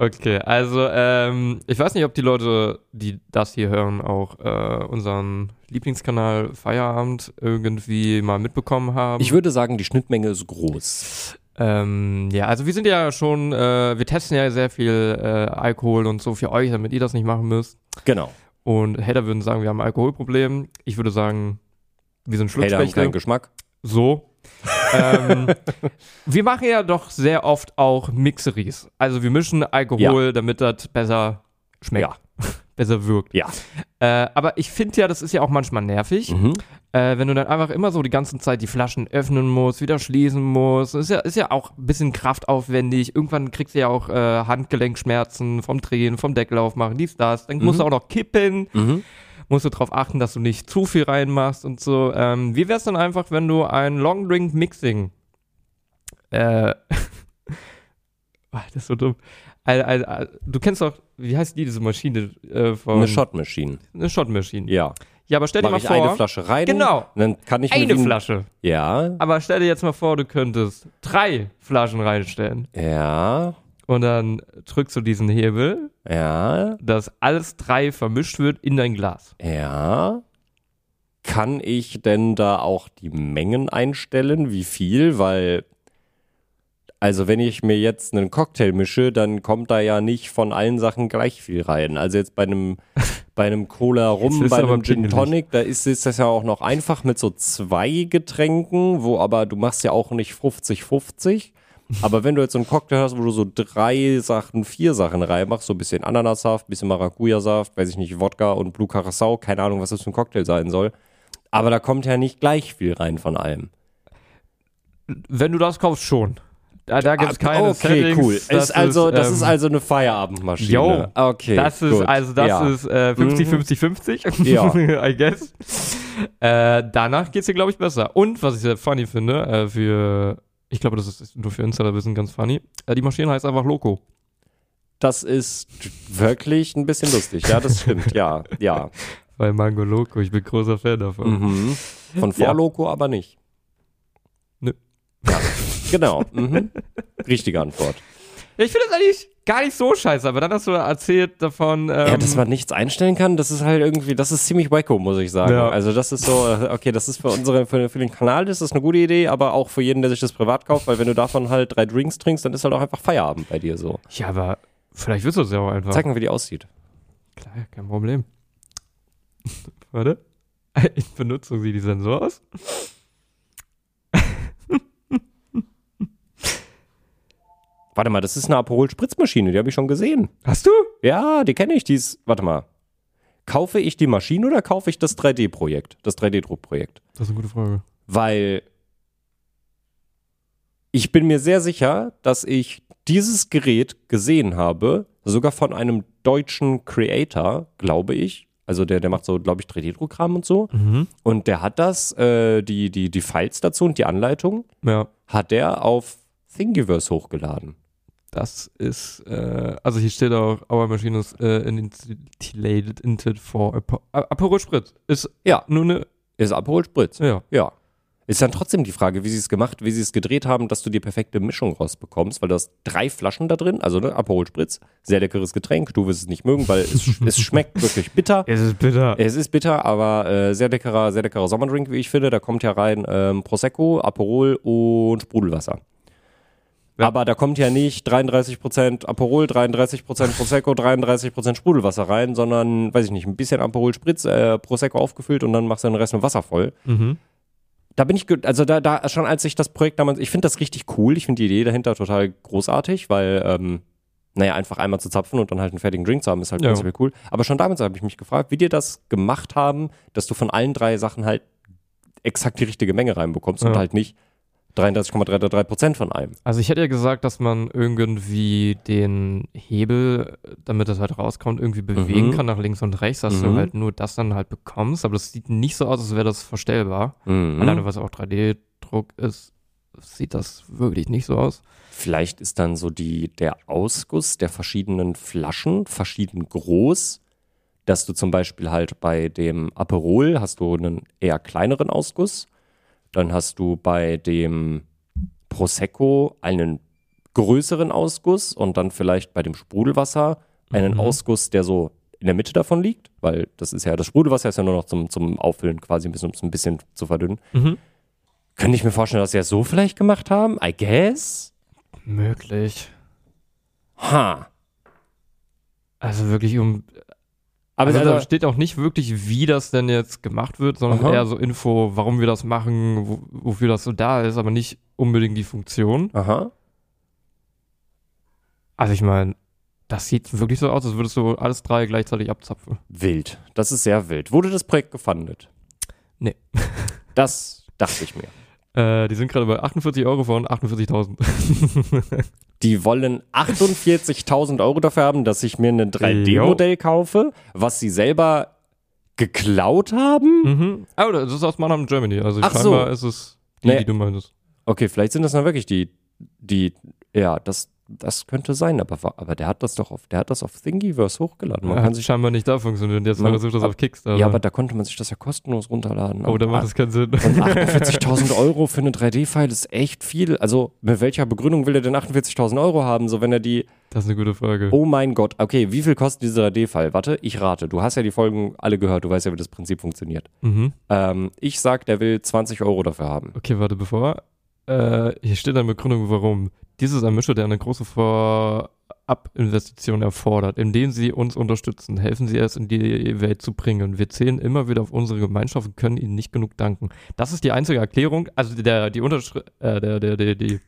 Okay, also ähm, ich weiß nicht, ob die Leute, die das hier hören, auch äh, unseren Lieblingskanal Feierabend irgendwie mal mitbekommen haben. Ich würde sagen, die Schnittmenge ist groß. ähm, ja, also wir sind ja schon, äh, wir testen ja sehr viel äh, Alkohol und so für euch, damit ihr das nicht machen müsst. Genau. Und Hater würden sagen, wir haben ein Alkoholproblem. Ich würde sagen, wir sind Hey, da haben keinen. Geschmack. So. ähm, wir machen ja doch sehr oft auch Mixeries. Also wir mischen Alkohol, damit das besser schmeckt. besser wirkt. Ja. Äh, aber ich finde ja, das ist ja auch manchmal nervig, Mhm. äh, wenn du dann einfach immer so die ganze Zeit die Flaschen öffnen musst, wieder schließen musst. Ist ja, ist ja auch ein bisschen kraftaufwendig. Irgendwann kriegst du ja auch äh, Handgelenkschmerzen vom Drehen, vom Deckel aufmachen, dies, das. Dann musst du auch noch kippen Mhm. Musst du darauf achten, dass du nicht zu viel reinmachst und so. Ähm, wie wär's dann einfach, wenn du ein Long Drink Mixing äh, das ist so dumm. Ein, ein, du kennst doch, wie heißt die, diese Maschine äh, von... Eine Shot Machine. Eine Shot-Maschine. Ja. Ja, aber stell dir Mach mal ich vor... eine Flasche rein. Genau. Dann kann ich Eine Flasche. Ja. Aber stell dir jetzt mal vor, du könntest drei Flaschen reinstellen. Ja. Und dann drückst du diesen Hebel, Ja. dass alles drei vermischt wird in dein Glas. Ja. Kann ich denn da auch die Mengen einstellen? Wie viel? Weil, also wenn ich mir jetzt einen Cocktail mische, dann kommt da ja nicht von allen Sachen gleich viel rein. Also jetzt bei einem, bei einem Cola Rum, bei einem Gin. Tonic, da ist, ist das ja auch noch einfach mit so zwei Getränken, wo aber du machst ja auch nicht 50-50. Aber wenn du jetzt so einen Cocktail hast, wo du so drei Sachen, vier Sachen reinmachst, so ein bisschen Ananassaft, ein bisschen Maracuja-Saft, weiß ich nicht, Wodka und Blue Curacao, keine Ahnung, was das für ein Cocktail sein soll. Aber da kommt ja nicht gleich viel rein von allem. Wenn du das kaufst, schon. Da, da gibt es keine Ah, okay, Settings. cool. Das ist also, das ähm, ist also eine Feierabendmaschine. Jo, okay. Das ist, gut. also das ja. ist äh, 50, 50, 50. Ja. I guess. Äh, danach geht's dir, glaube ich, besser. Und was ich sehr funny finde, äh, für, ich glaube, das ist nur für Insiderwissen ganz funny, äh, die Maschine heißt einfach Loco. Das ist wirklich ein bisschen lustig. Ja, das stimmt. Ja, ja. Weil Mango Loco, ich bin großer Fan davon. Mhm. Von Ja. Vorloco aber nicht. Nö. Ja, genau. Mhm. Richtige Antwort. Ich finde das eigentlich gar nicht so scheiße, aber dann hast du erzählt davon. Ähm, Ja, dass man nichts einstellen kann, das ist halt irgendwie, das ist ziemlich wacko, muss ich sagen. Ja. Also das ist so, äh, okay, das ist für unsere, für, für den Kanal ist das eine gute Idee, aber auch für jeden, der sich das privat kauft, weil wenn du davon halt drei Drinks trinkst, dann ist halt auch einfach Feierabend bei dir so. ja, aber vielleicht wirst du es ja auch einfach. Zeig mal, wie die aussieht. Klar, kein Problem. Warte. In Benutzung sieht die so aus. Warte mal, das ist eine Aperol-Spritzmaschine, die habe ich schon gesehen. Hast du? Ja, die kenne ich, die ist, warte mal. Kaufe ich die Maschine oder kaufe ich das 3D-Projekt, das 3D-Druckprojekt? Das ist eine gute Frage. Weil ich bin mir sehr sicher, dass ich dieses Gerät gesehen habe, sogar von einem deutschen Creator, glaube ich. Also der, der macht so, glaube ich, 3D-Druckkram und so. Mhm. Und der hat das, äh, die, die, die Files dazu und die Anleitung, Ja. hat der auf Thingiverse hochgeladen. Das ist, äh, also hier steht auch, our machine is äh, initiated intended for Aperol Spritz. Ist Ja, nur eine, ist Aperol Spritz. ja. Ja. Ist dann trotzdem die Frage, wie sie es gemacht, wie sie es gedreht haben, dass du die perfekte Mischung rausbekommst, weil du hast drei Flaschen da drin, also ne, Aperol Spritz, sehr leckeres Getränk, du wirst es nicht mögen, weil es, es schmeckt wirklich bitter. Es ist bitter. Es ist bitter, aber äh, sehr leckerer, sehr leckerer Sommerdrink, wie ich finde. Da kommt ja rein ähm, Prosecco, Aperol und Sprudelwasser. Ja. Aber da kommt ja nicht 33% Aperol, 33% Prosecco, 33% Sprudelwasser rein, sondern, weiß ich nicht, ein bisschen Aperol Spritz, äh, Prosecco aufgefüllt und dann machst du den Rest mit Wasser voll. Mhm. Da bin ich, also da, da schon als ich das Projekt damals, ich finde das richtig cool, ich finde die Idee dahinter total großartig, weil, ähm, naja, einfach einmal zu zapfen und dann halt einen fertigen Drink zu haben, ist halt Ja. prinzipiell cool. Aber schon damals habe ich mich gefragt, wie die das gemacht haben, dass du von allen drei Sachen halt exakt die richtige Menge reinbekommst und Ja. halt nicht 33,33 Prozent von allem. Also ich hätte ja gesagt, dass man irgendwie den Hebel, damit das halt rauskommt, irgendwie bewegen Mhm. kann nach links und rechts, dass Mhm. du halt nur das dann halt bekommst. Aber das sieht nicht so aus, als wäre das verstellbar. Mhm. Alleine was auch 3D-Druck ist, sieht das wirklich nicht so aus. Vielleicht ist dann so die, der Ausguss der verschiedenen Flaschen verschieden groß, dass du zum Beispiel halt bei dem Aperol hast du einen eher kleineren Ausguss, dann hast du bei dem Prosecco einen größeren Ausguss und dann vielleicht bei dem Sprudelwasser einen Mhm. Ausguss, der so in der Mitte davon liegt, weil das ist ja, das Sprudelwasser ist ja nur noch zum, zum Auffüllen quasi ein bisschen, um es ein bisschen zu verdünnen. Mhm. Könnte ich mir vorstellen, dass sie das so vielleicht gemacht haben? I guess. Möglich. Ha. Also wirklich um. Aber Also, da also, steht auch nicht wirklich, wie das denn jetzt gemacht wird, sondern Aha. eher so Info, warum wir das machen, wo, wofür das so da ist, aber nicht unbedingt die Funktion. aha. Also ich meine, das sieht wirklich so aus, als würdest du alles drei gleichzeitig abzapfen. Wild. Das ist sehr wild. Wurde das Projekt gefundet? Nee. Das dachte ich mir. Äh, die sind gerade bei 48 Euro von 48.000. Die wollen 48.000 Euro dafür haben, dass ich mir ein 3D-Modell kaufe, was sie selber geklaut haben. mhm. Oh, das ist aus Mannheim, Germany. Also Ach scheinbar so. ist es die, Nee. die du meintest. Okay, vielleicht sind das dann wirklich die, die, ja, das, das könnte sein, aber, aber der hat das doch auf, der hat das auf Thingiverse hochgeladen. Man Man kann sich, scheinbar nicht da funktioniert. Jetzt Man- versucht das ab- auf Kickstarter. ja, aber da konnte man sich das ja kostenlos runterladen. oh, Und macht das keinen Sinn. Und 48.000 Euro für eine 3D-File ist echt viel. Also mit welcher Begründung will er denn 48.000 Euro haben, so wenn er die, Das ist eine gute Frage. oh mein Gott, okay, wie viel kostet diese 3D-File? Warte, ich rate, du hast ja die Folgen alle gehört, du weißt ja, wie das Prinzip funktioniert. Mhm. Ähm, ich sag, der will 20 Euro dafür haben. Okay, warte, bevor. Äh, hier steht eine Begründung, warum. Dies ist ein Mischer, der eine große Vorabinvestition erfordert. Indem Sie uns unterstützen, helfen Sie es in die Welt zu bringen. Wir zählen immer wieder auf unsere Gemeinschaft und können Ihnen nicht genug danken. Das ist die einzige Erklärung. Also der, die Unterschrift, äh, der, der, der, die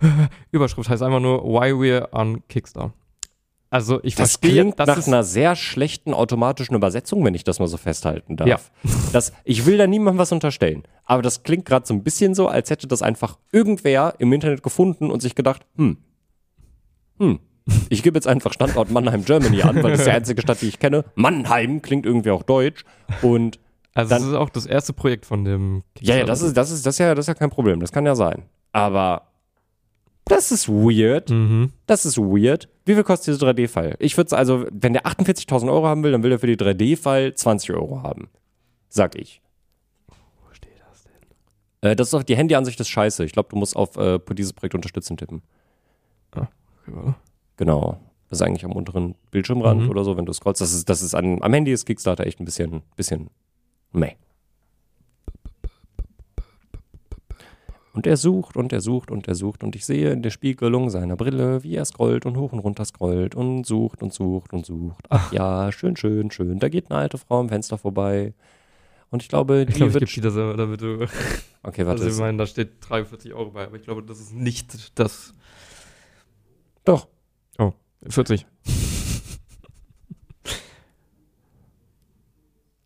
Überschrift heißt einfach nur Why We're on Kickstarter. Also ich Das verstehe, klingt das nach ist, einer sehr schlechten automatischen Übersetzung, wenn ich das mal so festhalten darf. Ja. Das, ich will da niemandem was unterstellen, aber das klingt gerade so ein bisschen so, als hätte das einfach irgendwer im Internet gefunden und sich gedacht, hm, hm, ich gebe jetzt einfach Standort Mannheim, Germany an, weil das ist die einzige Stadt, die ich kenne. Mannheim klingt irgendwie auch deutsch und also dann- das ist auch das erste Projekt von dem ja, ja, das ist, das ist, das ist ja, das ist ja kein Problem, das kann ja sein. Aber das ist weird. Mhm. Das ist weird. Wie viel kostet diese 3D-File? Ich würde also, wenn der 48.000 Euro haben will, dann will er für die 3D-File 20 Euro haben. Sag ich. Wo steht das denn? Äh, das ist auch die Handyansicht ist scheiße. Ich glaube, du musst auf äh, dieses Projekt unterstützen tippen. Okay, warte. Genau. Das ist eigentlich am unteren Bildschirmrand Mhm. oder so, wenn du scrollst. Das ist, das ist an, am Handy ist Kickstarter echt ein bisschen, bisschen meh. Und er sucht und er sucht und er sucht und ich sehe in der Spiegelung seiner Brille, wie er scrollt und hoch und runter scrollt und sucht und sucht und sucht. Ach ja, schön, schön, schön. Da geht eine alte Frau am Fenster vorbei. Und ich glaube, die Ich glaube, ich wird. dir das, damit du. okay, warte. Also, ich meine, da steht 43 Euro bei, aber ich glaube, das ist nicht das. doch. 40.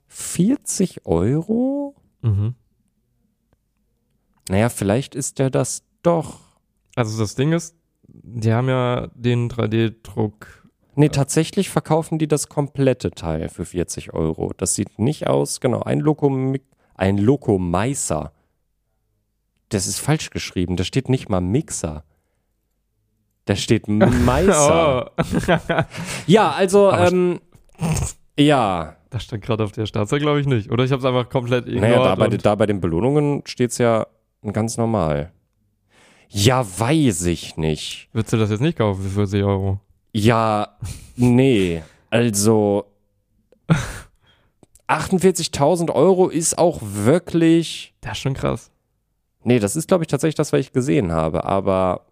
40 Euro? Mhm. Naja, vielleicht ist der das doch. Also, das Ding ist, die haben ja den 3D-Druck. Nee, tatsächlich verkaufen die das komplette Teil für 40 Euro. Das sieht nicht aus, genau, ein Lokomi ein Lokomeiser. Das ist falsch geschrieben, da steht nicht mal Mixer. Da steht Meister. Oh. Ja, also, Aber- ähm, ja. Das stand gerade auf der Startseite, glaube ich nicht. Oder ich habe es einfach komplett ignoriert. Naja, da bei, da bei den Belohnungen steht es ja ganz normal. Ja, weiß ich nicht. Würdest du das jetzt nicht kaufen für 40 Euro? Ja, nee. Also 48.000 Euro ist auch wirklich. Das ist schon krass. Nee, das ist, glaube ich, tatsächlich das, was ich gesehen habe. Aber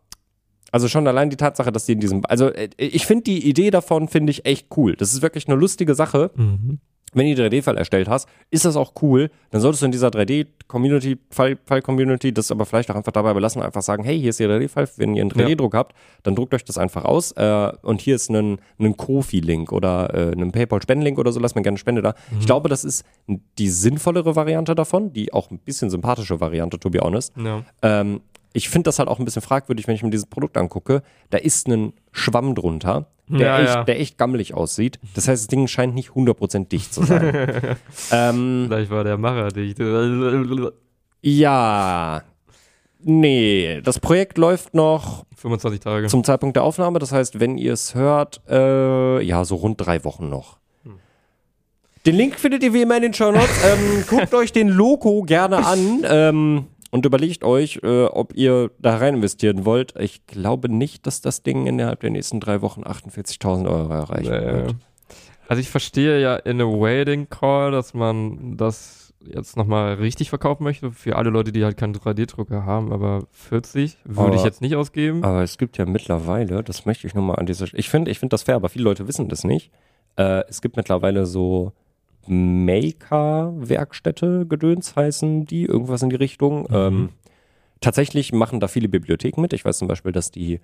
also schon allein die Tatsache, dass die in diesem. Also äh, ich finde die Idee davon, finde ich echt cool. Das ist wirklich eine lustige Sache. Mhm. Wenn du 3D-Fall erstellt hast, ist das auch cool. Dann solltest du in dieser 3D-Community, Fall-Community, das aber vielleicht auch einfach dabei belassen und einfach sagen, hey, hier ist ihr 3D-Fall. Wenn ihr einen 3D-Druck habt, dann druckt euch das einfach aus. Äh, und hier ist ein, ein Kofi-Link oder äh, ein PayPal-Spendenlink oder so. Lasst mir gerne eine Spende da. Ich glaube, das ist die sinnvollere Variante davon, die auch ein bisschen sympathische Variante, to be honest. Ja. Ähm, ich finde das halt auch ein bisschen fragwürdig, wenn ich mir dieses Produkt angucke. Da ist ein Schwamm drunter, der, Ja, echt, ja. der echt gammelig aussieht. Das heißt, das Ding scheint nicht 100% dicht zu sein. ähm, Vielleicht war der Macher dicht. ja. Nee, das Projekt läuft noch 25 Tage. zum Zeitpunkt der Aufnahme. Das heißt, wenn ihr es hört, äh, ja, so rund drei Wochen noch. Den Link findet ihr wie immer in den Show Notes. ähm, guckt euch den Loco gerne an ähm, und überlegt euch, äh, ob ihr da rein investieren wollt. Ich glaube nicht, dass das Ding innerhalb der nächsten drei Wochen 48.000 Euro erreichen wird. Nee. Also ich verstehe ja in a waiting call, dass man das jetzt nochmal richtig verkaufen möchte für alle Leute, die halt keinen 3D-Drucker haben, aber 40 würde Aber- ich jetzt nicht ausgeben. Aber es gibt ja mittlerweile, das möchte ich nochmal an dieser Stelle, ich finde ich finde das fair, aber viele Leute wissen das nicht. Äh, es gibt mittlerweile so Maker-Werkstätte, Gedöns heißen die, irgendwas in die Richtung. Ähm, tatsächlich machen da viele Bibliotheken mit. Ich weiß zum Beispiel, dass die,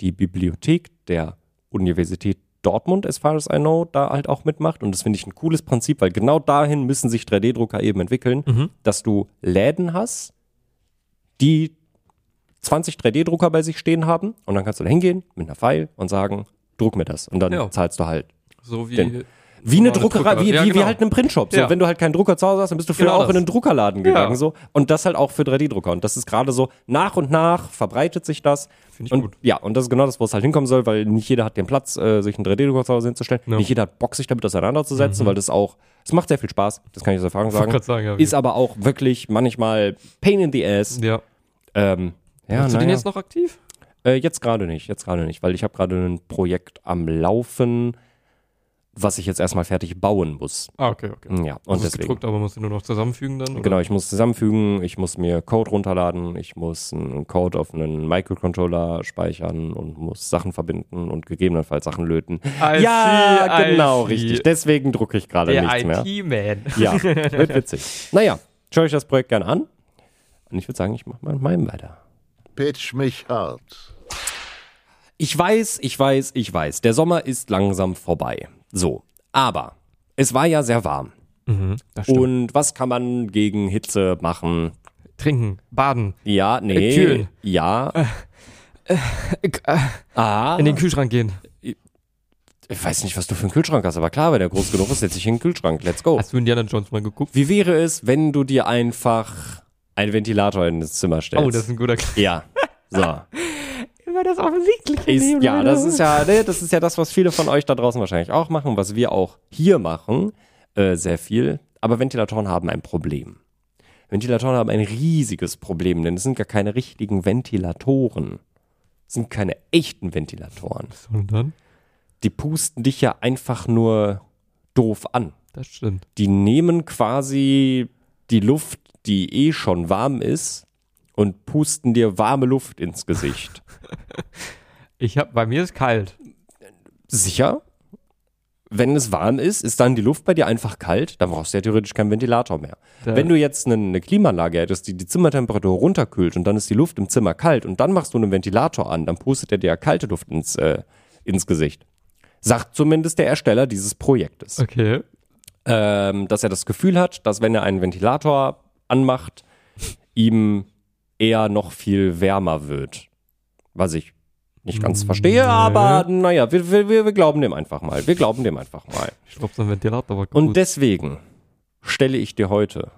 die Bibliothek der Universität Dortmund, as far as I know, da halt auch mitmacht. Und das finde ich ein cooles Prinzip, weil genau dahin müssen sich 3D-Drucker eben entwickeln, Mhm. dass du Läden hast, die 20 3D-Drucker bei sich stehen haben und dann kannst du da hingehen mit einer File und sagen, druck mir das. Und dann Ja. zahlst du halt. So wie. Denn- Wie eine Druckerei, Drucker. wie, Ja, wie, wie genau. halt in einem Printshop. So, Ja. wenn du halt keinen Drucker zu Hause hast, dann bist du früher Genau auch in das. einen Druckerladen gegangen. Ja. So. Und das halt auch für 3D-Drucker. Und das ist gerade so, nach und nach verbreitet sich das. Finde ich und gut. ja, und das ist genau das, wo es halt hinkommen soll, weil nicht jeder hat den Platz, äh, sich einen 3D-Drucker zu Hause hinzustellen. Ja. Nicht jeder hat Bock, sich damit auseinanderzusetzen, weil das auch, es macht sehr viel Spaß, das kann ich aus Erfahrung sagen. sagen, ja, Ist aber auch wirklich manchmal Pain in the Ass. ja. Ähm, ja, Hast du den jetzt noch aktiv? Äh, jetzt gerade nicht, jetzt gerade nicht, weil ich habe gerade ein Projekt am Laufen, was ich jetzt erstmal fertig bauen muss. Ah, okay, okay. Ja, Und ist deswegen. gedruckt, aber musst du nur noch zusammenfügen dann? oder? Genau, ich muss zusammenfügen, ich muss mir Code runterladen, ich muss einen Code auf einen Microcontroller speichern und muss Sachen verbinden und gegebenenfalls Sachen löten. I ja, see, I genau, see. richtig. Deswegen drucke ich gerade nichts mehr. IT-Man. Ja, wird witzig. Naja, schaut euch das Projekt gerne an. Und ich würde sagen, ich mache mal mit meinem weiter. Pitch mich hart. Ich weiß, ich weiß, ich weiß. Der Sommer ist langsam vorbei. So. Aber es war ja sehr warm. Mhm, das stimmt. Und was kann man gegen Hitze machen? Trinken, baden, Ja, nee. kühlen. Ja. Ah. in den Kühlschrank gehen. Ich weiß nicht, was du für einen Kühlschrank hast, aber klar, wenn der groß genug ist, setze ich in den Kühlschrank. Let's go. Hast du Indiana Jones mal geguckt? Wie wäre es, wenn du dir einfach einen Ventilator in das Zimmer stellst? Oh, das ist ein guter Ja. So. War das offensichtlich? Ist, ja, das ist ja, ne, das ist ja das, was viele von euch da draußen wahrscheinlich auch machen, was wir auch hier machen, äh, sehr viel. Aber Ventilatoren haben ein Problem. Ventilatoren haben ein riesiges Problem, denn es sind gar keine richtigen Ventilatoren. sind keine echten Ventilatoren. Sondern? Die pusten dich ja einfach nur doof an. Das stimmt. Die nehmen quasi die Luft, die eh schon warm ist, und pusten dir warme Luft ins Gesicht. Ich hab, bei mir ist kalt. Sicher? Wenn es warm ist, ist dann die Luft bei dir einfach kalt, dann brauchst du ja theoretisch keinen Ventilator mehr. Da- Wenn du jetzt eine, eine Klimaanlage hättest, die die Zimmertemperatur runterkühlt und dann ist die Luft im Zimmer kalt und dann machst du einen Ventilator an, dann pustet er dir ja kalte Luft ins, äh, ins Gesicht. Sagt zumindest der Ersteller dieses Projektes. Okay. ähm, dass er das Gefühl hat, dass wenn er einen Ventilator anmacht, ihm eher noch viel wärmer wird. Was ich nicht ganz verstehe, aber naja, wir, wir, wir wir glauben dem einfach mal. Wir glauben dem einfach mal. Ich glaube, so ein Ventilator war Und gut. deswegen stelle ich dir heute.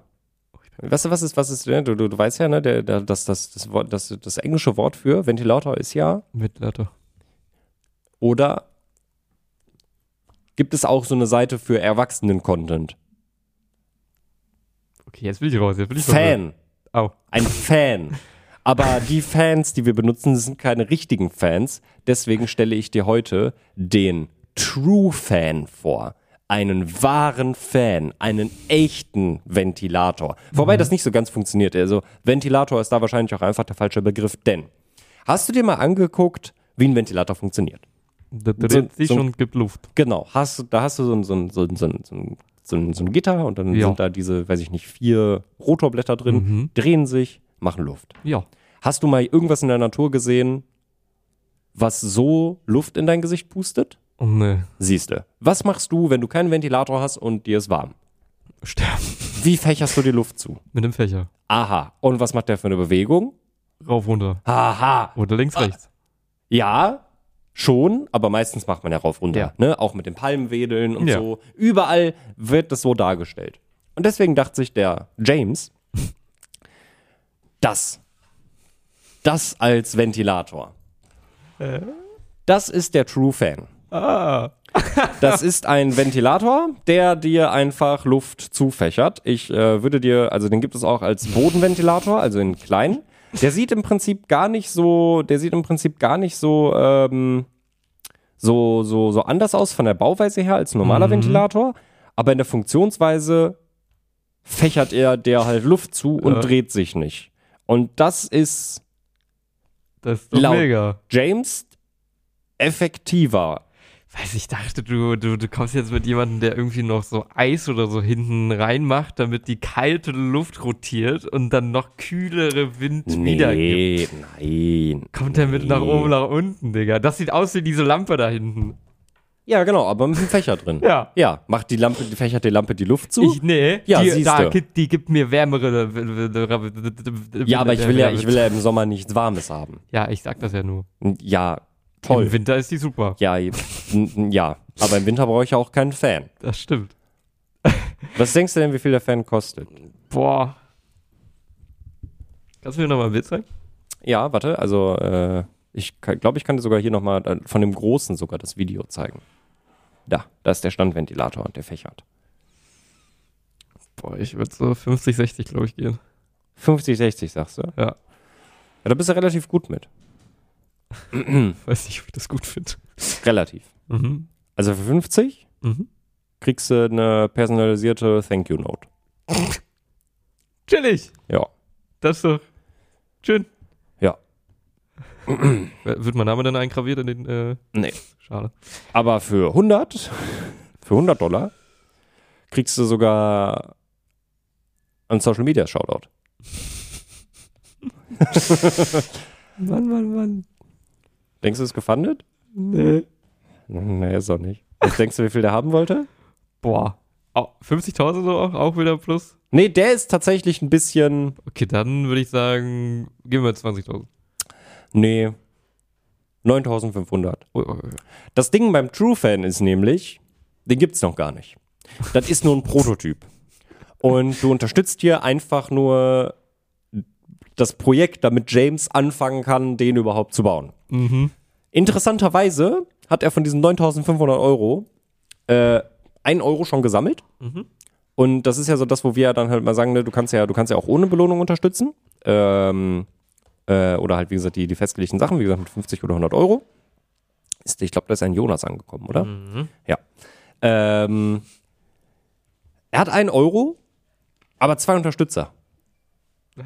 Weißt du, was ist, was ist, ne? du, du, du weißt ja, ne, der, der, das, das, das, Wort, das, das englische Wort für Ventilator ist ja, Ventilator. oder gibt es auch so eine Seite für Erwachsenen-Content? Okay, jetzt will ich raus. Jetzt will ich Fan. Au. Ein Fan. Aber die Fans, die wir benutzen, sind keine richtigen Fans. Deswegen stelle ich dir heute den True Fan vor. Einen wahren Fan, einen echten Ventilator. Wobei das nicht so ganz funktioniert. Also Ventilator ist da wahrscheinlich auch einfach der falsche Begriff, denn hast du dir mal angeguckt, wie ein Ventilator funktioniert? Da dreht So- sich so- und gibt Luft. Genau, hast, da hast du so so ein, so ein, so ein, so ein, so ein, so ein Gitter und dann Ja. sind da diese, weiß ich nicht, vier Rotorblätter drin, Mhm. drehen sich, machen Luft. Ja. Hast du mal irgendwas in der Natur gesehen, was so Luft in dein Gesicht pustet? Oh ne. Siehste. Was machst du, wenn du keinen Ventilator hast und dir ist warm? Sterben. Wie fächerst du die Luft zu? Mit dem Fächer. Aha. Und was macht der für eine Bewegung? Rauf, runter. Aha. Oder links, rechts. Ja, schon, aber meistens macht man ja rauf runter. Ja. Ne? Auch mit den Palmwedeln und Ja. so. Überall wird das so dargestellt. Und deswegen dachte sich der James, das, das als Ventilator. Das ist der True Fan. Ah. Das ist ein Ventilator, der dir einfach Luft zufächert. Ich äh, würde dir, also den gibt es auch als Bodenventilator, also in klein. Der sieht im Prinzip gar nicht so, der sieht im Prinzip gar nicht so, ähm, so, so, so anders aus von der Bauweise her als ein normaler Ventilator. Aber in der Funktionsweise fächert er der halt Luft zu und Ja. dreht sich nicht. Und das ist Das ist Laut. mega. James effektiver Weiß ich dachte, du, du, du kommst jetzt mit jemandem, der irgendwie noch so Eis oder so hinten reinmacht, damit die kalte Luft rotiert und dann noch kühlere Wind wiedergibt. Nee, nein. Kommt der mit nach oben, nach unten, Digga. Das sieht aus wie diese Lampe da hinten. Ja, genau, aber mit einem Fächer drin. Ja. Ja, macht die Lampe, die fächert die Lampe die Luft zu. Ich, nee, Ja, die, da, gibt- die gibt mir wärmere. ja, aber ich will ja, ich will ja im Sommer nichts Warmes haben. Ja, ich sag das ja nur. Ja, Im toll. Winter ist die super. Ja, ja, aber im Winter brauche ich ja auch keinen Fan. Das stimmt. Was denkst du denn, wie viel der Fan kostet? Boah. Kannst du mir noch mal ein Bild zeigen? Ja, warte, also äh, ich glaube, ich kann dir sogar hier nochmal äh, von dem Großen sogar das Video zeigen. Da, da ist der Standventilator und der fächert. Boah, ich würde so 50, 60, glaube ich, gehen. 50, 60, sagst du? Ja. Ja, da bist du relativ gut mit. Weiß nicht, ob ich das gut finde. Relativ. Mhm. Also für 50 Mhm. kriegst du eine personalisierte Thank You Note. Chillig. Ja. Das ist doch schön. Ja. Wird mein Name dann eingraviert in den. Äh, Nee. schade. Aber für 100, für 100 Dollar kriegst du sogar einen Social Media Shoutout. Mann, Mann, Mann. Denkst du, es ist gefundet? Nee. Nee, ist auch nicht. Was denkst du, wie viel der haben wollte? Boah. Au- 50.000 so auch, auch wieder plus? Nee, der ist tatsächlich ein bisschen. Okay, dann würde ich sagen, geben wir 20.000. Nee. 9500. Oh, oh, oh. Das Ding beim True Fan ist nämlich, den gibt's noch gar nicht. Das ist nur ein Prototyp. Und du unterstützt hier einfach nur das Projekt, damit James anfangen kann, den überhaupt zu bauen. Mhm. Interessanterweise hat er von diesen 9500 Euro äh, 1 Euro schon gesammelt. Mhm. Und das ist ja so das, wo wir dann halt mal sagen, ne, du kannst ja, du kannst ja auch ohne Belohnung unterstützen. Ähm, Äh, oder halt, wie gesagt, die, die festgelegten Sachen, wie gesagt, mit 50 oder 100 Euro. Ist, ich glaube, da ist ein Jonas angekommen, oder? Ja. Ähm, er hat einen Euro, aber zwei Unterstützer.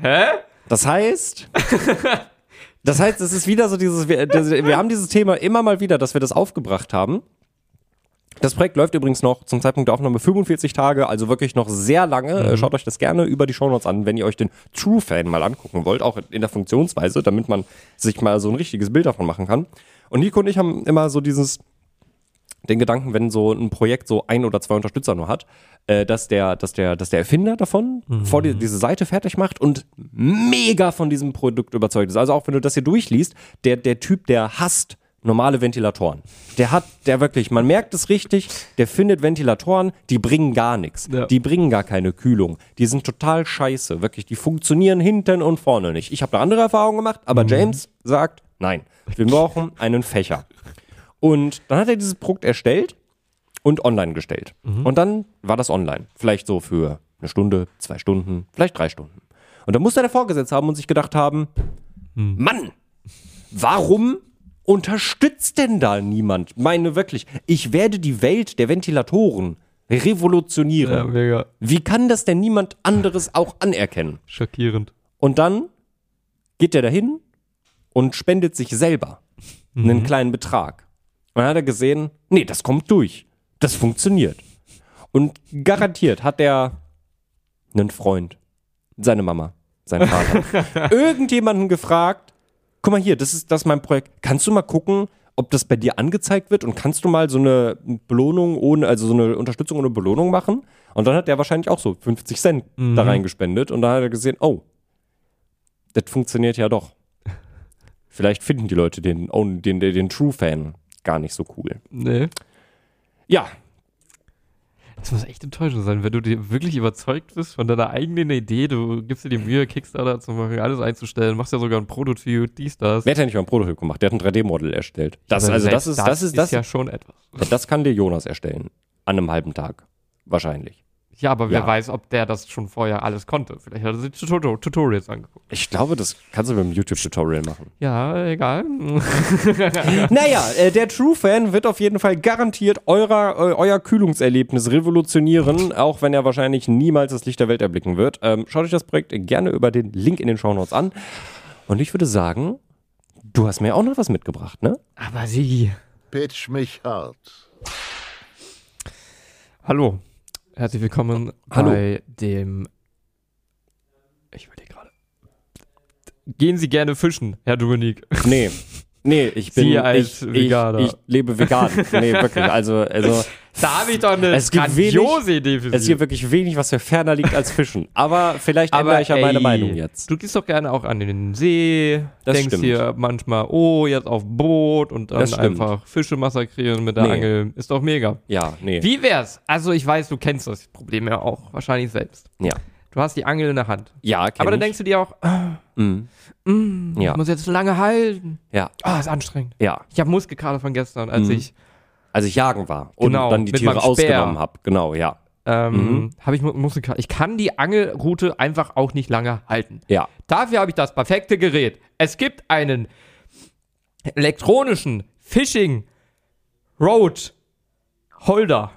Hä? Das heißt, das heißt, es ist wieder so dieses, wir, wir haben dieses Thema immer mal wieder, dass wir das aufgebracht haben. Das Projekt läuft übrigens noch zum Zeitpunkt der Aufnahme 45 Tage, also wirklich noch sehr lange. Äh, Schaut euch das gerne über die Shownotes an, wenn ihr euch den True Fan mal angucken wollt, auch in der Funktionsweise, damit man sich mal so ein richtiges Bild davon machen kann. Und Nico und ich haben immer so dieses, den Gedanken, wenn so ein Projekt so ein oder zwei Unterstützer nur hat, äh, dass der, dass der, dass der Erfinder davon vor die, diese Seite fertig macht und mega von diesem Produkt überzeugt ist. Also auch wenn du das hier durchliest, der, der Typ, der hasst normale Ventilatoren. Der hat, der wirklich, man merkt es richtig, der findet Ventilatoren, die bringen gar nichts. Ja. Die bringen gar keine Kühlung. Die sind total scheiße. Wirklich, die funktionieren hinten und vorne nicht. Ich habe eine andere Erfahrung gemacht, aber James sagt, nein, wir brauchen einen Fächer. Und dann hat er dieses Produkt erstellt und online gestellt. Und dann war das online. Vielleicht so für eine Stunde, zwei Stunden, vielleicht drei Stunden. Und dann musste er davor gesetzt haben und sich gedacht haben, Mann, warum unterstützt denn da niemand? Meine wirklich, ich werde die Welt der Ventilatoren revolutionieren. Ja. Wie kann das denn niemand anderes auch anerkennen? Schockierend. Und dann geht er dahin und spendet sich selber einen kleinen Betrag. Und dann hat er gesehen, nee, das kommt durch. Das funktioniert. Und garantiert hat er einen Freund, seine Mama, seinen Vater, irgendjemanden gefragt, guck mal hier, das ist, das ist mein Projekt. Kannst du mal gucken, ob das bei dir angezeigt wird und kannst du mal so eine Belohnung ohne, also so eine Unterstützung ohne Belohnung machen? Und dann hat er wahrscheinlich auch so 50 Cent da reingespendet und dann hat er gesehen, oh, das funktioniert ja doch. Vielleicht finden die Leute den, den, den, den True-Fan gar nicht so cool. Nee. Ja, Das muss echt enttäuschend sein, wenn du dir wirklich überzeugt bist von deiner eigenen Idee. Du gibst dir die Mühe, Kickstarter zu machen, alles einzustellen, machst ja sogar ein Prototyp, dies, das. wer hat ja nicht mal ein Prototyp gemacht, der hat ein 3D-Modell erstellt. Das, also das ist, das ist, das, ja schon etwas. das kann dir Jonas erstellen. An einem halben Tag. Wahrscheinlich. Ja, aber wer Ja. weiß, ob der das schon vorher alles konnte. Vielleicht hat er sich Tutor Tutorials angeguckt. Ich glaube, das kannst du mit einem YouTube-Tutorial machen. Ja, egal. Naja, äh, der True-Fan wird auf jeden Fall garantiert eurer, eu, euer Kühlungserlebnis revolutionieren, auch wenn er wahrscheinlich niemals das Licht der Welt erblicken wird. Ähm, schaut euch das Projekt gerne über den Link in den Shownotes an. Und ich würde sagen, du hast mir auch noch was mitgebracht, ne? aber sie. Pitch mich hart. Hallo. Herzlich willkommen Hallo. bei dem. Ich will dir gerade. Gehen Sie gerne fischen, Herr Dominik. Nee. Nee, ich bin Sie als ich, Veganer. Ich, ich lebe vegan. Nee, wirklich. Also, also Da habe ich doch eine Es gibt grandiose Idee für es Sie. gibt wirklich wenig, was mir ferner liegt als Fischen. Aber vielleicht Aber ändere ich ja meine Meinung jetzt. Du gehst doch gerne auch an den See, Das denkst stimmt. hier manchmal, oh, jetzt auf Boot und dann einfach Fische massakrieren mit der Nee. Angel. Ist doch mega. Ja, nee. Wie wär's? Also ich weiß, du kennst das Problem ja auch, wahrscheinlich selbst. Ja. Du hast die Angel in der Hand. Ja, Aber dann ich. denkst du dir auch, ah, Mhm. mm, Ja. ich muss jetzt lange halten. Ja, Ah, ist anstrengend. ja. Ich habe Muskelkater von gestern, als Mhm. ich Als ich jagen war und Genau, dann die Tiere ausgenommen habe. Genau, ja. ähm, Mhm. habe ich Mu- Muskelkater. Ich kann die Angelroute einfach auch nicht lange halten. Ja. Dafür habe ich das perfekte Gerät. Es gibt einen elektronischen Fishing Road Holder.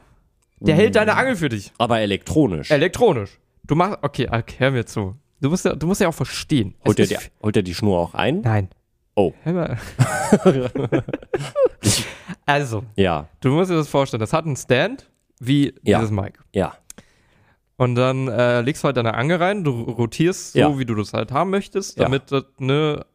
Der hält deine Angel für dich. Aber elektronisch. Elektronisch. Du machst, okay, okay, hör mir zu. Du musst ja, du musst ja auch verstehen. Holt, er die, holt er die Schnur auch ein? Nein. Oh. Hör mal. also, Ja, du musst dir das vorstellen. Das hat einen Stand, wie Ja. dieses Mic. ja. Und dann äh, legst du halt deine Angel rein, du rotierst so, Ja. wie du das halt haben möchtest, Ja. damit das ne,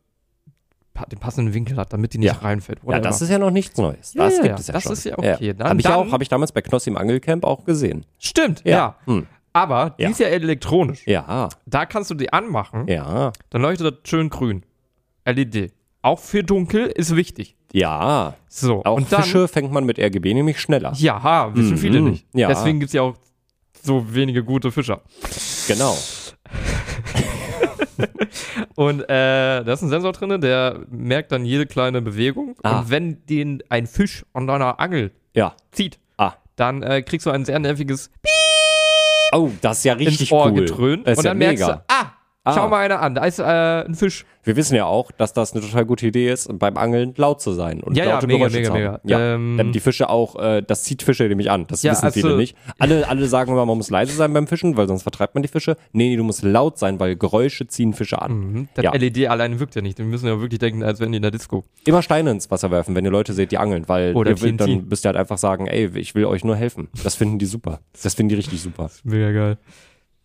den passenden Winkel hat, damit die nicht Ja. reinfällt. Ja, whatever. das ist ja noch nichts Neues. Ja, Das ja, gibt ja. es ja Das schon. ist ja okay. Habe ich, auch- hab ich damals bei Knossi im Angelcamp auch gesehen. Stimmt, ja. Ja. Hm. Aber die Ja. ist ja elektronisch. Ja, Da kannst du die anmachen, ja, dann leuchtet das schön grün. LED. Auch für dunkel ist wichtig. ja. So, Auch und dann, Fische fängt man mit RGB nämlich schneller. Ja, ha, wissen Mhm. viele nicht. Ja. Deswegen gibt es ja auch so wenige gute Fischer. Genau. Und äh, da ist ein Sensor drin, der merkt dann jede kleine Bewegung. Ah. Und wenn den ein Fisch an deiner Angel Ja. zieht, Ah. dann äh, kriegst du ein sehr nerviges Oh, das ist ja richtig ins Ohr cool. getrönt. Das ist und ja dann merkst mega. du, ah, Ah. Schau mal einer an, da ist äh, ein Fisch. Wir wissen ja auch, dass das eine total gute Idee ist, beim Angeln laut zu sein und Ja, ja, laute mega, Geräusche mega, zu haben. mega. Ja, Ähm, damit die Fische auch, äh, das zieht Fische nämlich an. Das Ja, wissen also- viele nicht. Alle, alle sagen immer, man muss leise sein beim Fischen, weil sonst vertreibt man die Fische. Nee, nee, du musst laut sein, weil Geräusche ziehen Fische an. Mhm. Das Ja. LED alleine wirkt ja nicht. Wir müssen ja wirklich denken, als wären die in der Disco. Immer Steine ins Wasser werfen, wenn ihr Leute seht, die angeln, weil Oder ihr will, dann müsst ihr halt einfach sagen, ey, ich will euch nur helfen. Das finden die super. Das finden die richtig super. Mega geil.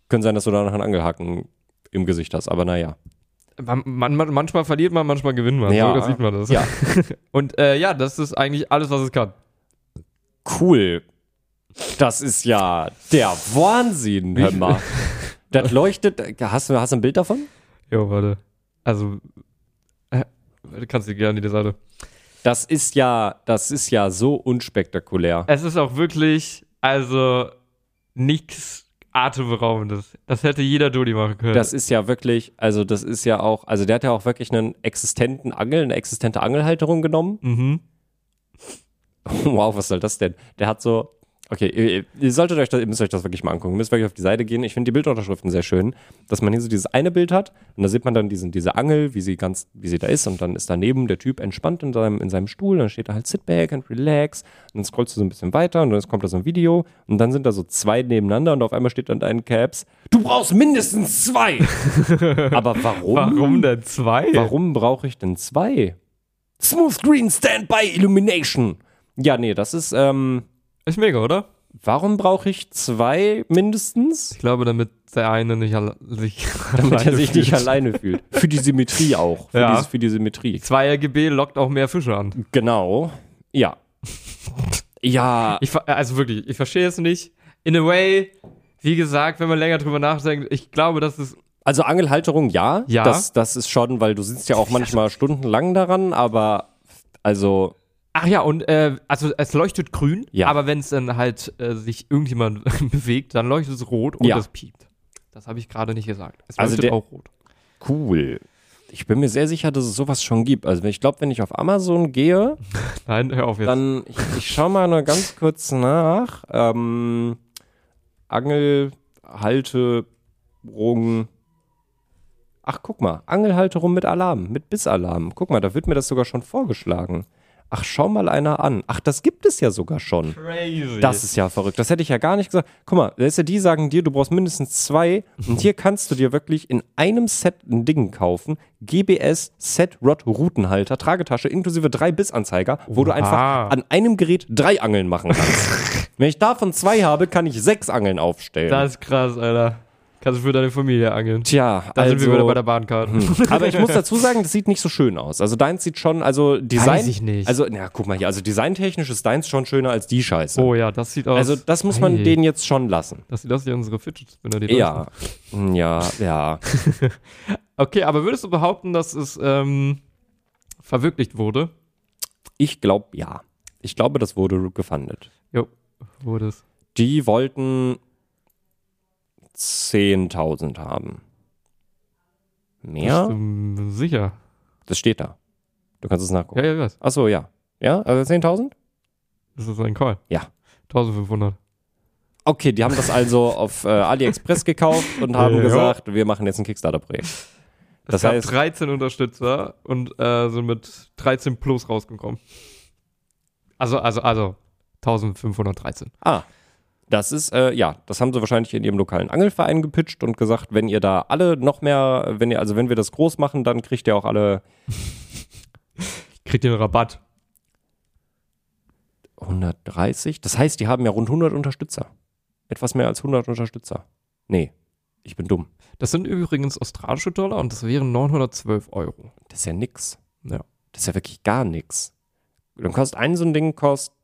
Können sein, dass du da noch einen Angelhaken im Gesicht hast, aber naja. Man, man, man, manchmal verliert man, manchmal gewinnt man. Ja. So, sieht man das. Ja. Und äh, ja, das ist eigentlich alles, was es kann. Cool. Das ist ja der Wahnsinn, hör mal. Das leuchtet. Hast du, hast du ein Bild davon? Jo, warte. Also, äh, du kannst dir gerne die Seite. Das ist ja, das ist ja so unspektakulär. Es ist auch wirklich, also, nichts Atemberaubendes. Das hätte jeder Dodi machen können. Das ist ja wirklich, also das ist ja auch, also der hat ja auch wirklich einen existenten Angel, eine existente Angelhalterung genommen. mhm. Wow, was soll das denn? Der hat so, okay, ihr, ihr solltet euch das, ihr müsst euch das wirklich mal angucken. Ihr müsst wirklich auf die Seite gehen. Ich finde die Bildunterschriften sehr schön, dass man hier so dieses eine Bild hat und da sieht man dann diesen, diese Angel, wie sie ganz, wie sie da ist und dann ist daneben der Typ entspannt in seinem, in seinem Stuhl, dann steht da halt sit back and relax und dann scrollst du so ein bisschen weiter und dann kommt da so ein Video und dann sind da so zwei nebeneinander und auf einmal steht dann dein Caps, du brauchst mindestens zwei! Aber warum? Warum denn zwei? Warum brauche ich denn zwei? Smooth Green Standby Illumination. Ja, nee, das ist, ähm, Ist mega, oder? warum brauche ich zwei mindestens? Ich glaube, damit der eine nicht sich Damit er sich nicht fühlt. alleine fühlt. Für die Symmetrie auch. Für, Ja. diese, für die Symmetrie. 2 RGB lockt auch mehr Fische an. Genau. Ja. Ja. Ich, also wirklich, ich verstehe es nicht. In a way, wie gesagt, wenn man länger drüber nachdenkt, ich glaube, das ist Also Angelhalterung, ja. Ja. Das, das ist schon, weil du sitzt ja auch manchmal stundenlang daran, aber also, Ach ja, und äh, also es leuchtet grün, Ja. aber wenn es dann halt äh, sich irgendjemand bewegt, dann leuchtet es rot und Ja. es piept. Das habe ich gerade nicht gesagt. Es Also leuchtet der- auch rot. cool. Ich bin mir sehr sicher, dass es sowas schon gibt. Also ich glaube, wenn ich auf Amazon gehe, Nein, hör auf jetzt. Dann, ich, ich schau mal nur ganz kurz nach. Ähm, Angelhalterung. Ach, guck mal. Angelhalterung mit Alarm, mit Bissalarm. Guck mal, da wird mir das sogar schon vorgeschlagen. Ach, schau mal einer an. Ach, das gibt es ja sogar schon. Crazy. Das ist ja verrückt. Das hätte ich ja gar nicht gesagt. Guck mal, da ist ja die sagen dir, du brauchst mindestens zwei. Und hier kannst du dir wirklich in einem Set ein Ding kaufen. GBS Set Rod Routenhalter, Tragetasche inklusive drei Bissanzeiger, wo du Oha. einfach an einem Gerät drei Angeln machen kannst. Wenn ich davon zwei habe, kann ich sechs Angeln aufstellen. das ist krass, Alter. Kannst du für deine Familie angeln. Tja, Da also, sind wir wieder bei der Bahncard. aber ich muss dazu sagen, das sieht nicht so schön aus. Also deins sieht schon, also Design. Weiß ich nicht. Also, na, guck mal hier, also designtechnisch ist deins schon schöner als die Scheiße. Oh ja, das sieht aus. also das muss man Ei. denen jetzt schon lassen. Das sieht aus wie unsere Fidget Spinner, die Ja, ja, ja. Okay, aber würdest du behaupten, dass es ähm, verwirklicht wurde? Ich glaube, ja. Ich glaube, das wurde gefundet. Jo, wurde es. Die wollten 10.000 haben. Mehr? Bist du sicher? Das steht da. Du kannst es nachgucken. Ja, ja, was? Achso, ja. Ja, also 10.000? Das ist ein Call. Ja. 1500. Okay, die haben das also auf äh, AliExpress gekauft und haben Ja. gesagt, wir machen jetzt ein Kickstarter-Projekt. Das es gab heißt, 13 Unterstützer und äh, sind mit 13 plus rausgekommen. Also, also, also 1513. ah, das ist, äh, ja, das haben sie wahrscheinlich in ihrem lokalen Angelverein gepitcht und gesagt, wenn ihr da alle noch mehr, wenn ihr, also wenn wir das groß machen, dann kriegt ihr auch alle Kriegt ihr einen Rabatt? 130. Das heißt, die haben ja rund 100 Unterstützer. Etwas mehr als 100 Unterstützer. Nee, ich bin dumm. Das sind übrigens australische Dollar und das wären 912 Euro. Das ist ja nix. Ja. Das ist ja wirklich gar nix. Dann kostet ein so ein Ding kostet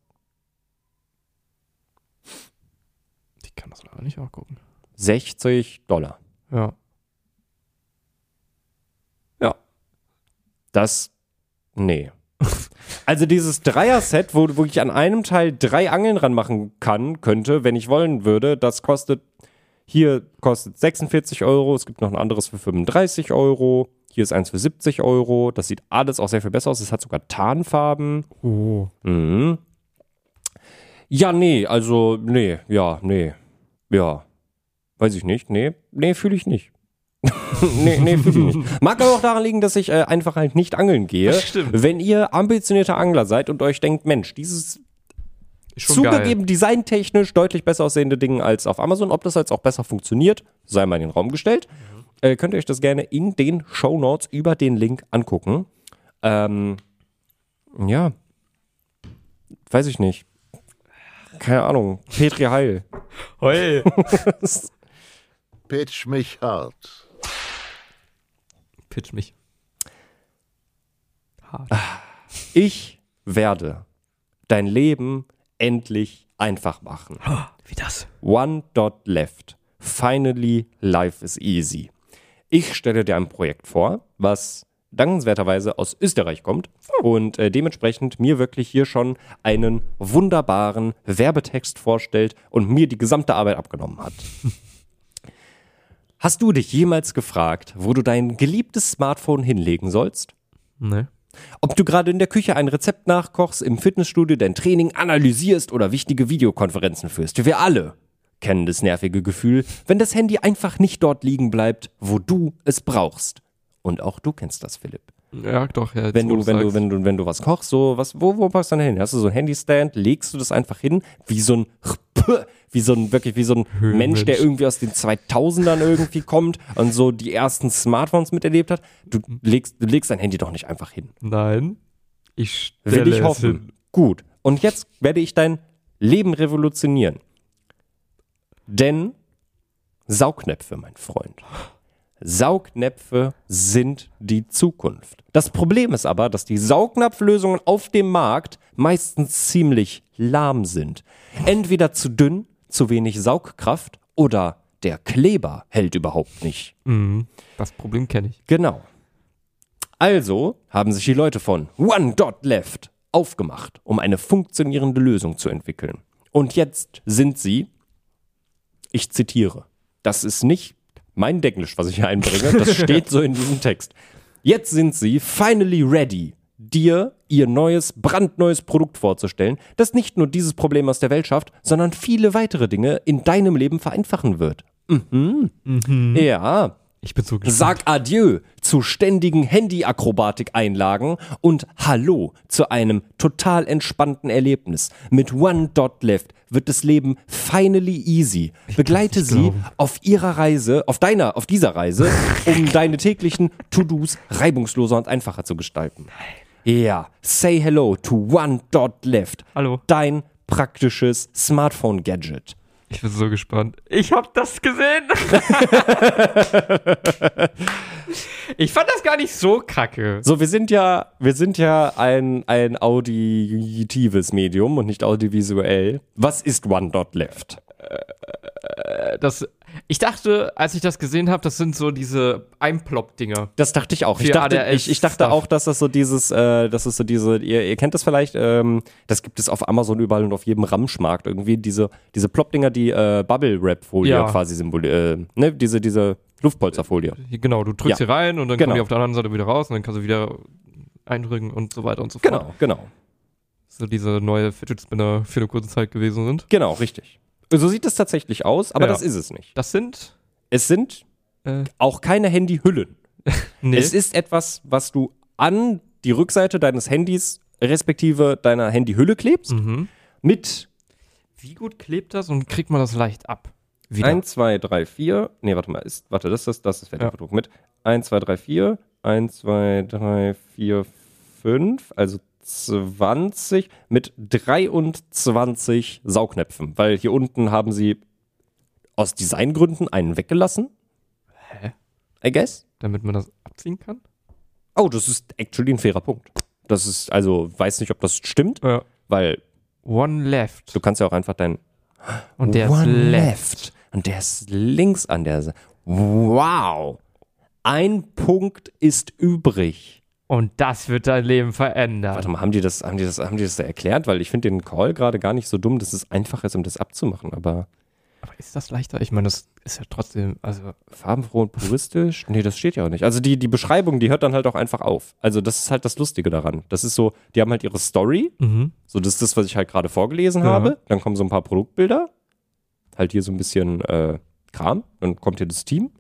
Ich kann das leider nicht nachgucken. 60 Dollar. Ja. Das, nee. Also dieses Dreier-Set, wo, wo ich an einem Teil drei Angeln ranmachen kann, könnte, wenn ich wollen würde, das kostet, hier kostet 46 Euro, es gibt noch ein anderes für 35 Euro, hier ist eins für 70 Euro, das sieht alles auch sehr viel besser aus, es hat sogar Tarnfarben. Oh. Mhm. Ja, nee, also, nee, ja, nee, ja. Weiß ich nicht, nee, nee, fühle ich nicht. nee, nee, fühl ich nicht. Mag aber auch daran liegen, dass ich äh, einfach halt nicht angeln gehe. Stimmt. Wenn ihr ambitionierter Angler seid und euch denkt, Mensch, dieses schon zugegeben designtechnisch deutlich besser aussehende Dinge als auf Amazon, ob das jetzt auch besser funktioniert, sei mal in den Raum gestellt. Äh, könnt ihr euch das gerne in den Show Notes über den Link angucken. Ähm, ja. Weiß ich nicht. Keine Ahnung. Petri Heil. Heul. Pitch mich hart. Pitch mich. Hart. Ich werde dein Leben endlich einfach machen. Wie das? One dot left. Finally, life is easy. Ich stelle dir ein Projekt vor, was dankenswerterweise aus Österreich kommt und äh, dementsprechend mir wirklich hier schon einen wunderbaren Werbetext vorstellt und mir die gesamte Arbeit abgenommen hat. Hast du dich jemals gefragt, wo du dein geliebtes Smartphone hinlegen sollst? Ne. Ob du gerade in der Küche ein Rezept nachkochst, im Fitnessstudio dein Training analysierst oder wichtige Videokonferenzen führst. Wir alle kennen das nervige Gefühl, wenn das Handy einfach nicht dort liegen bleibt, wo du es brauchst. Und auch du kennst das, Philipp. Ja, doch, ja. Wenn du, wenn du, wenn du, wenn du was kochst, so, was, wo, wo packst du dann hin? Hast du so ein Handystand, legst du das einfach hin, wie so ein, wie so ein, wirklich wie so ein Mensch, der irgendwie aus den 2000ern irgendwie kommt und so die ersten Smartphones miterlebt hat. Du legst, du legst dein Handy doch nicht einfach hin. Nein. Ich Will stelle ich es hoffen. hin. Gut. Und jetzt werde ich dein Leben revolutionieren. Denn Saugnäpfe, mein Freund. Saugnäpfe sind die Zukunft. Das Problem ist aber, dass die Saugnapflösungen auf dem Markt meistens ziemlich lahm sind. Entweder zu dünn, zu wenig Saugkraft oder der Kleber hält überhaupt nicht. Mhm. Das Problem kenne ich. Genau. Also haben sich die Leute von One Dot Left aufgemacht, um eine funktionierende Lösung zu entwickeln. Und jetzt sind sie, ich zitiere, das ist nicht mein Denglisch, was ich hier einbringe, das steht so in diesem Text. Jetzt sind sie finally ready, dir ihr neues, brandneues Produkt vorzustellen, das nicht nur dieses Problem aus der Welt schafft, sondern viele weitere Dinge in deinem Leben vereinfachen wird. Mhm. Ja, Ich bin so gespannt. Sag Adieu zu ständigen Handy-Akrobatik-Einlagen und Hallo zu einem total entspannten Erlebnis. Mit One Dot Left wird das Leben finally easy. Begleite nicht sie glauben. auf ihrer Reise, auf deiner, auf dieser Reise, um deine täglichen To-Dos reibungsloser und einfacher zu gestalten. Ja, say hello to One Dot Left. Hallo. Dein praktisches Smartphone-Gadget. Ich bin so gespannt. Ich hab das gesehen. ich fand das gar nicht so kacke. So, wir sind ja, wir sind ja ein, ein auditives Medium und nicht audiovisuell. Was ist One Dot Left? Das, ich dachte, als ich das gesehen habe, das sind so diese Einplopp-Dinger. Das dachte ich auch. Ich dachte, ich, ich dachte auch, dass das so dieses, äh, das ist so diese, ihr, ihr kennt das vielleicht, ähm, das gibt es auf Amazon überall und auf jedem Ramschmarkt irgendwie, diese, diese Plop-Dinger, die äh, Bubble-Wrap-Folie Ja. quasi symbolieren, äh, ne, diese, diese Luftpolsterfolie. Hier, Genau, du drückst Ja. hier rein und dann Genau. kommen die auf der anderen Seite wieder raus und dann kannst du wieder eindrücken und so weiter und so fort. Genau, genau. So diese neue Fidget Spinner für eine kurze Zeit gewesen sind. Genau, richtig. So sieht es tatsächlich aus, aber Ja. das ist es nicht. Das sind Es sind äh, auch keine Handyhüllen. nee, Es ist etwas, was du an die Rückseite deines Handys respektive deiner Handyhülle klebst. mhm. Mit Wie gut klebt das und kriegt man das leicht ab? Wieder. 1, 2, 3, 4. Nee, warte mal. Ist, warte, das ist das ist Fertigprodruck. Mit 1, 2, 3, 4. 1, 2, 3, 4, 5. Also 20 mit 23 Saugnäpfen. Weil hier unten haben sie aus Designgründen einen weggelassen. Hä? I guess. Damit man das abziehen kann? Oh, das ist actually ein fairer Punkt. Das ist, also, weiß nicht, ob das stimmt, Ja. weil One left. du kannst ja auch einfach dein Und der One ist left. Und der ist links an der Seite. Wow. Ein Punkt ist übrig. Und das wird dein Leben verändern. Warte mal, haben die das, haben die das, haben die das da erklärt? Weil ich finde den Call gerade gar nicht so dumm, dass es einfach ist, um das abzumachen. Aber Aber ist das leichter? Ich meine, das ist ja trotzdem, also farbenfroh und puristisch? Nee, das steht ja auch nicht. Also die, die Beschreibung, die hört dann halt auch einfach auf. Also das ist halt das Lustige daran. Das ist so, die haben halt ihre Story. mhm. So, das ist das, was ich halt gerade vorgelesen Ja. habe. Dann kommen so ein paar Produktbilder. Halt hier so ein bisschen äh, Kram. Dann kommt hier das Team.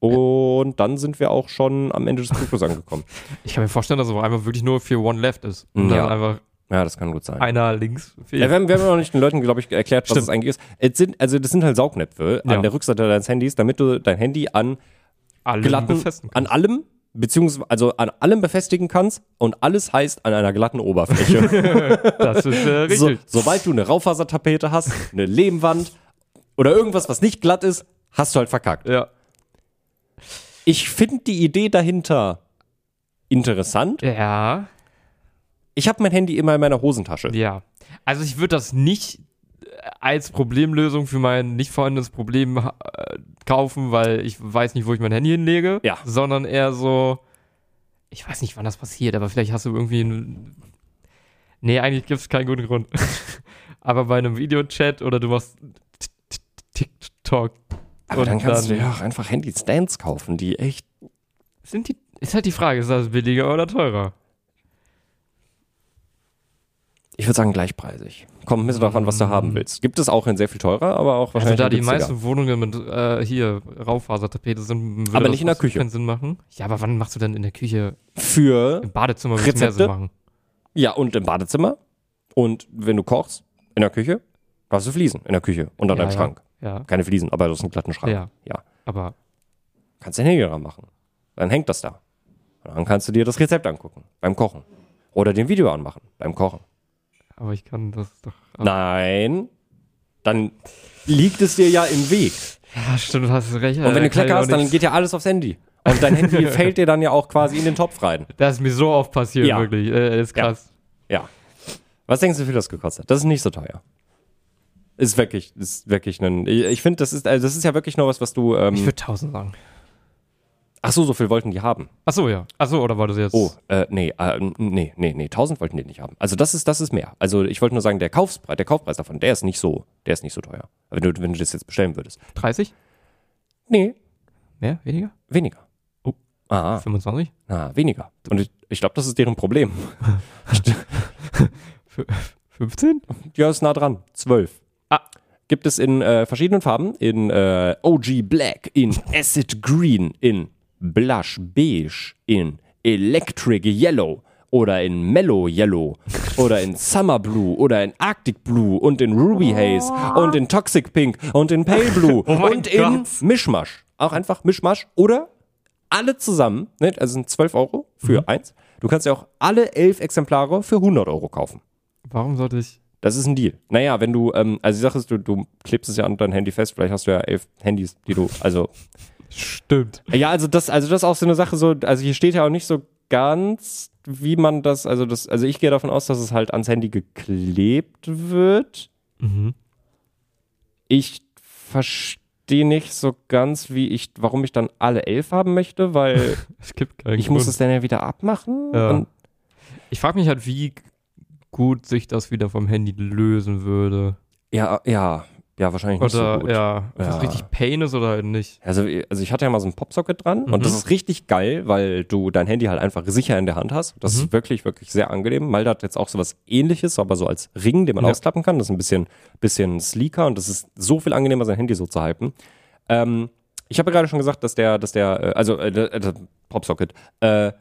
Und dann sind wir auch schon am Ende des Zyklus angekommen. Ich kann mir vorstellen, dass es einfach wirklich nur für One Left ist. Und Ja. dann einfach Ja, das kann gut sein. einer links fehlt. Ja, wir, haben, wir haben noch nicht den Leuten, glaube ich, erklärt, was Stimmt. es eigentlich ist. Es sind, also das sind halt Saugnäpfe Ja. an der Rückseite deines Handys, damit du dein Handy an Alle glatten, befestigen. an allem, beziehungsweise also an allem befestigen kannst und alles heißt an einer glatten Oberfläche. Das ist äh, so, richtig. sobald du eine Raufasertapete hast, eine Lehmwand oder irgendwas, was nicht glatt ist, hast du halt verkackt. ja. Ich finde die Idee dahinter interessant. Ja. Ich habe mein Handy immer in meiner Hosentasche. Ja. Also ich würde das nicht äh, als Problemlösung für mein nicht vorhandenes Problem äh, kaufen, weil ich weiß nicht, wo ich mein Handy hinlege. Ja. Sondern eher so, ich weiß nicht, wann das passiert, aber vielleicht hast du irgendwie ein. Nee, eigentlich gibt es keinen guten Grund. aber bei einem Videochat oder du machst TikTok. Aber dann kannst du ja auch einfach Handy-Stands kaufen, die echt Sind die, ist halt die Frage, ist das billiger oder teurer? Ich würde sagen gleichpreisig. Kommt ein bisschen darauf an, was du haben willst. Gibt es auch in sehr viel teurer, aber auch Also wahrscheinlich da die meisten Wohnungen mit äh, hier Raufasertapete sind, würde Aber nicht in der Küche. keinen Sinn machen. Ja, aber wann machst du denn in der Küche? für Im Badezimmer würde es mehr? Sinn machen. ja und im Badezimmer und wenn du kochst in der Küche, hast du Fliesen in der Küche und an Ja, deinem ja. Schrank. Ja, Keine Fliesen, aber du hast einen glatten Schrank. Ja. ja. aber Kannst Handy dran machen. Dann hängt das da. Und dann kannst du dir das Rezept angucken beim Kochen oder den Video anmachen beim Kochen. aber ich kann das doch. Nein, dann liegt es dir ja im Weg. Ja, stimmt, du hast recht. Und wenn du Klecker hast, dann geht ja alles aufs Handy. Und dein Handy fällt dir dann ja auch quasi in den Topf rein. Das ist mir so oft passiert, Ja. wirklich. Äh, ist krass. Ja. Was denkst du, wie viel das gekostet hat? Das ist nicht so teuer. Ist wirklich, ist wirklich ein. Ich, ich finde, das ist, also das ist ja wirklich nur was, was du. Ich Ähm, würde 1000 sagen. ach so, so viel wollten die haben. Achso, ja. Achso, oder war das jetzt? Oh, äh, nee, äh, nee, nee, nee, 1000 wollten die nicht haben. Also das ist, das ist mehr. Also ich wollte nur sagen, der Kaufpreis, der Kaufpreis davon, der ist nicht so, der ist nicht so teuer. Wenn du, wenn du das jetzt bestellen würdest. 30? Nee, Mehr? Weniger? weniger. Oh. Ah, 25? na, weniger. Und ich, ich glaube, das ist deren Problem. 15? Ja, ist nah dran. 12. Gibt es in äh, verschiedenen Farben. In äh, OG Black, in Acid Green, in Blush Beige, in Electric Yellow oder in Mellow Yellow oder in Summer Blue oder in Arctic Blue und in Ruby Haze und in Toxic Pink und in Pale Blue Oh und in Gott. Mischmasch. Auch einfach Mischmasch oder alle zusammen, ne? also sind 12 Euro für Mhm. eins. Du kannst ja auch alle elf Exemplare für 100 Euro kaufen. Warum sollte ich. Das ist ein Deal. Naja, wenn du, ähm, also die Sache ist, du, du klebst es ja an dein Handy fest, vielleicht hast du ja elf Handys, die du, also. Stimmt. Ja, also das, also das ist auch so eine Sache, so, also hier steht ja auch nicht so ganz, wie man das, also das, also ich gehe davon aus, dass es halt ans Handy geklebt wird. Mhm. Ich verstehe nicht so ganz, wie ich, warum ich dann alle elf haben möchte, weil Es gibt ich muss Grund. es dann ja wieder abmachen. Ja. Und Ich frage mich halt, wie gut sich das wieder vom Handy lösen würde. ja, ja, ja, wahrscheinlich nicht Oder so gut. ja, ob Ja. das richtig Pain ist oder nicht. Also, also ich hatte ja mal so ein Popsocket dran und Mhm. das ist richtig geil, weil du dein Handy halt einfach sicher in der Hand hast. Das Mhm. ist wirklich, wirklich sehr angenehm. Malda hat jetzt auch so was ähnliches, aber so als Ring, den man Ja. ausklappen kann. Das ist ein bisschen, bisschen sleeker und das ist so viel angenehmer, sein Handy so zu halten. Ähm, ich habe ja gerade schon gesagt, dass der, dass der, äh, also äh, der Popsocket, äh,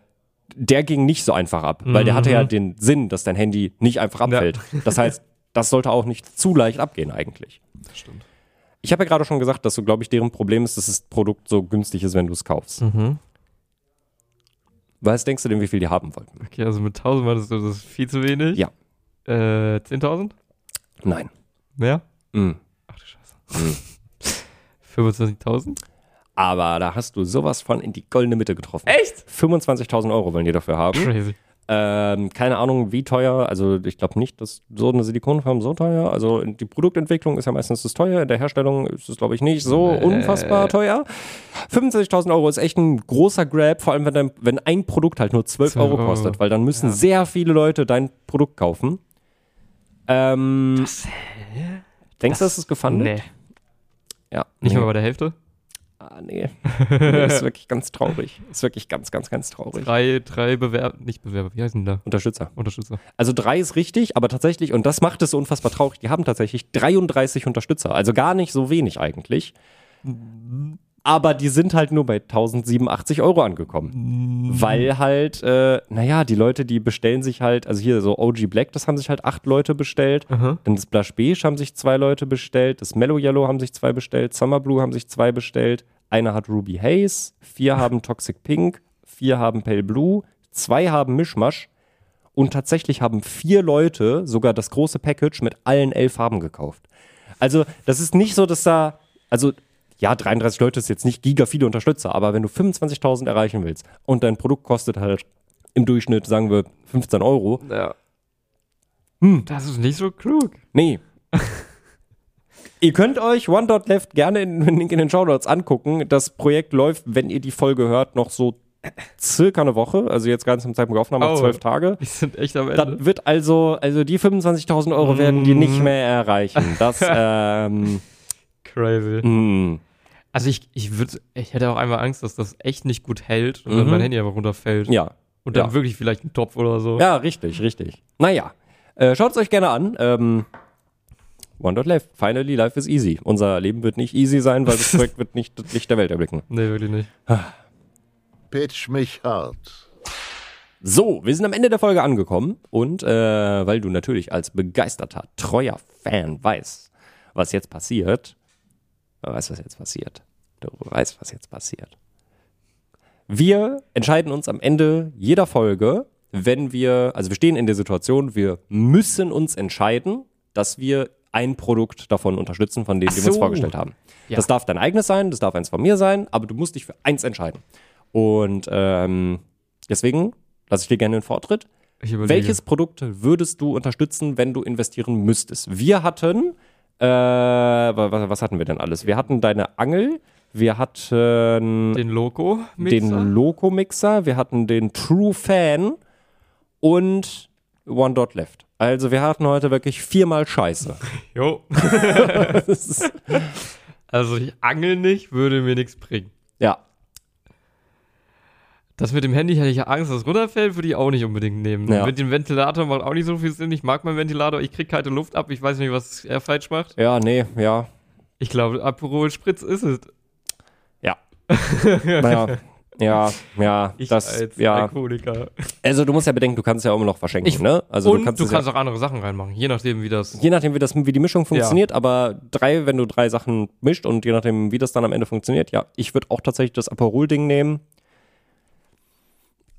der ging nicht so einfach ab, weil der hatte ja Mhm. den Sinn, dass dein Handy nicht einfach abfällt. Das heißt, das sollte auch nicht zu leicht abgehen eigentlich. Stimmt. Ich habe ja gerade schon gesagt, dass so, glaube ich, deren Problem ist, dass das Produkt so günstig ist, wenn du es kaufst. Mhm. Was denkst du denn, wie viel die haben wollten? Okay, also mit 1000 war das, das ist viel zu wenig. Ja. Äh, 10.000? Nein. Mehr? Mm. Ach du Scheiße. 25.000? Aber da hast du sowas von in die goldene Mitte getroffen. Echt? 25.000 Euro wollen die dafür haben. Crazy. Ähm, keine Ahnung, wie teuer. Also ich glaube nicht, dass so eine Silikonfarbe so teuer. Also die Produktentwicklung ist ja meistens das teuer. In der Herstellung ist es, glaube ich, nicht so Nee. unfassbar teuer. 25.000 Euro ist echt ein großer Grab, vor allem wenn, dein, wenn ein Produkt halt nur 12 Euro 12 Euro. kostet, weil dann müssen Ja. sehr viele Leute dein Produkt kaufen. Ähm, denkst du, das ist gefundet? Nee. Ja. Nicht nee. mal bei der Hälfte? Ah, nee. nee. Ist wirklich ganz traurig. Ist wirklich ganz, ganz, ganz traurig. Drei, drei Bewerber, nicht Bewerber, wie heißen die da? Unterstützer. Unterstützer. Also drei ist richtig, aber tatsächlich, und das macht es so unfassbar traurig, die haben tatsächlich 33 Unterstützer. Also gar nicht so wenig eigentlich. Aber die sind halt nur bei 1087 Euro angekommen. Weil halt, äh, naja, die Leute, die bestellen sich halt, also hier so OG Black, das haben sich halt acht Leute bestellt. Dann das Blush Beige haben sich zwei Leute bestellt. Das Mellow Yellow haben sich zwei bestellt. Summer Blue haben sich zwei bestellt. Einer hat Ruby Haze. Vier haben Toxic Pink. Vier haben Pale Blue. Zwei haben Mischmasch. Und tatsächlich haben vier Leute sogar das große Package mit allen elf Farben gekauft. Also, das ist nicht so, dass da, also, ja, 33 Leute ist jetzt nicht giga viele Unterstützer, aber wenn du 25.000 erreichen willst und dein Produkt kostet halt im Durchschnitt, sagen wir, 15 Euro, Ja. Hm. Das ist nicht so klug. nee. ihr könnt euch One Dot Left gerne in, den Link in den Show Notes angucken. Das Projekt läuft, wenn ihr die Folge hört, noch so circa eine Woche, also jetzt ganz zum Zeitpunkt der Aufnahme, Oh. zwölf Tage. Die sind echt am Ende. Das wird also, also die 25.000 Euro werden die nicht mehr erreichen. Das, ähm, Crazy. mh. Also ich, ich würde, ich hätte auch einmal Angst, dass das echt nicht gut hält und dann Mhm. mein Handy einfach runterfällt. ja. Und dann ja. wirklich vielleicht ein Topf oder so. Ja, richtig, richtig. Naja, äh, schaut es euch gerne an. Ähm, One Dot Left. Finally, life is easy. Unser Leben wird nicht easy sein, weil das Projekt wird nicht das Licht der Welt erblicken. Nee, wirklich nicht. Pitch mich hart. So, wir sind am Ende der Folge angekommen und äh, weil du natürlich als begeisterter, treuer Fan weißt, was jetzt passiert, du weißt, was jetzt passiert. Du weißt, was jetzt passiert. Wir entscheiden uns am Ende jeder Folge, wenn wir, also wir stehen in der Situation, wir müssen uns entscheiden, dass wir ein Produkt davon unterstützen, von denen Ach wir uns so. vorgestellt haben. Ja. Das darf dein eigenes sein, das darf eins von mir sein, aber du musst dich für eins entscheiden. Und ähm, deswegen lasse ich dir gerne den Vortritt. Welches Produkt würdest du unterstützen, wenn du investieren müsstest? Wir hatten, äh, was, was hatten wir denn alles? Wir hatten deine Angel, wir hatten Den Loco den Loco-Mixer, wir hatten den True Fan und One Dot Left. Also wir hatten heute wirklich viermal Scheiße. Jo. Also ich angel nicht, würde mir nichts bringen. ja, Das mit dem Handy hätte ich ja Angst, dass es runterfällt, würde ich auch nicht unbedingt nehmen. Ja. Mit dem Ventilator macht auch nicht so viel Sinn. Ich mag meinen Ventilator, ich kriege kalte Luft ab. Ich weiß nicht, was er falsch macht. ja, nee, ja, Ich glaube, Aperol Spritz ist es. ja. naja, ja, ja, Ich das, als ja. Alkoholiker. Also du musst ja bedenken, du kannst ja immer noch verschenken, Ich- ne? Also Und du kannst, du kannst ja, auch andere Sachen reinmachen, je nachdem, wie das. je nachdem, wie das, wie die Mischung funktioniert, aber drei, wenn du drei Sachen mischt und je nachdem, wie das dann am Ende funktioniert, ja, ich würde auch tatsächlich das Aperol-Ding nehmen.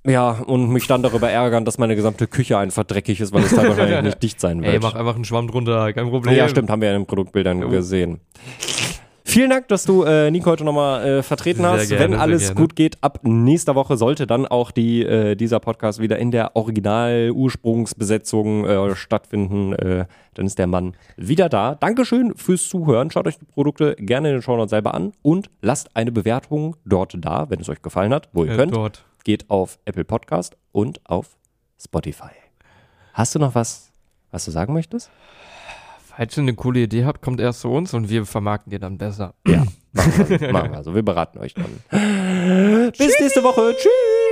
Ja, und mich dann darüber ärgern, dass meine gesamte Küche einfach dreckig ist, weil es da wahrscheinlich nicht dicht sein wird. Ey, mach einfach einen Schwamm drunter, kein Problem. Ja, stimmt, haben wir ja in den Produktbildern gesehen. Vielen Dank, dass du äh, Nico heute nochmal äh, vertreten Sehr hast. gerne, Wenn alles gut geht, ab nächster Woche sollte dann auch die, äh, dieser Podcast wieder in der Original-Ursprungsbesetzung äh, stattfinden. Äh, dann ist der Mann wieder da. Dankeschön fürs Zuhören. Schaut euch die Produkte gerne in den Shownotes selber an und lasst eine Bewertung dort da, wenn es euch gefallen hat, wo ihr Äh, könnt. dort. Geht auf Apple Podcast und auf Spotify. Hast du noch was, was du sagen möchtest? Falls ihr eine coole Idee habt, kommt erst zu uns und wir vermarkten dir dann besser. Ja, machen wir, machen wir. Also wir beraten euch dann. Bis nächste Woche. Tschüss.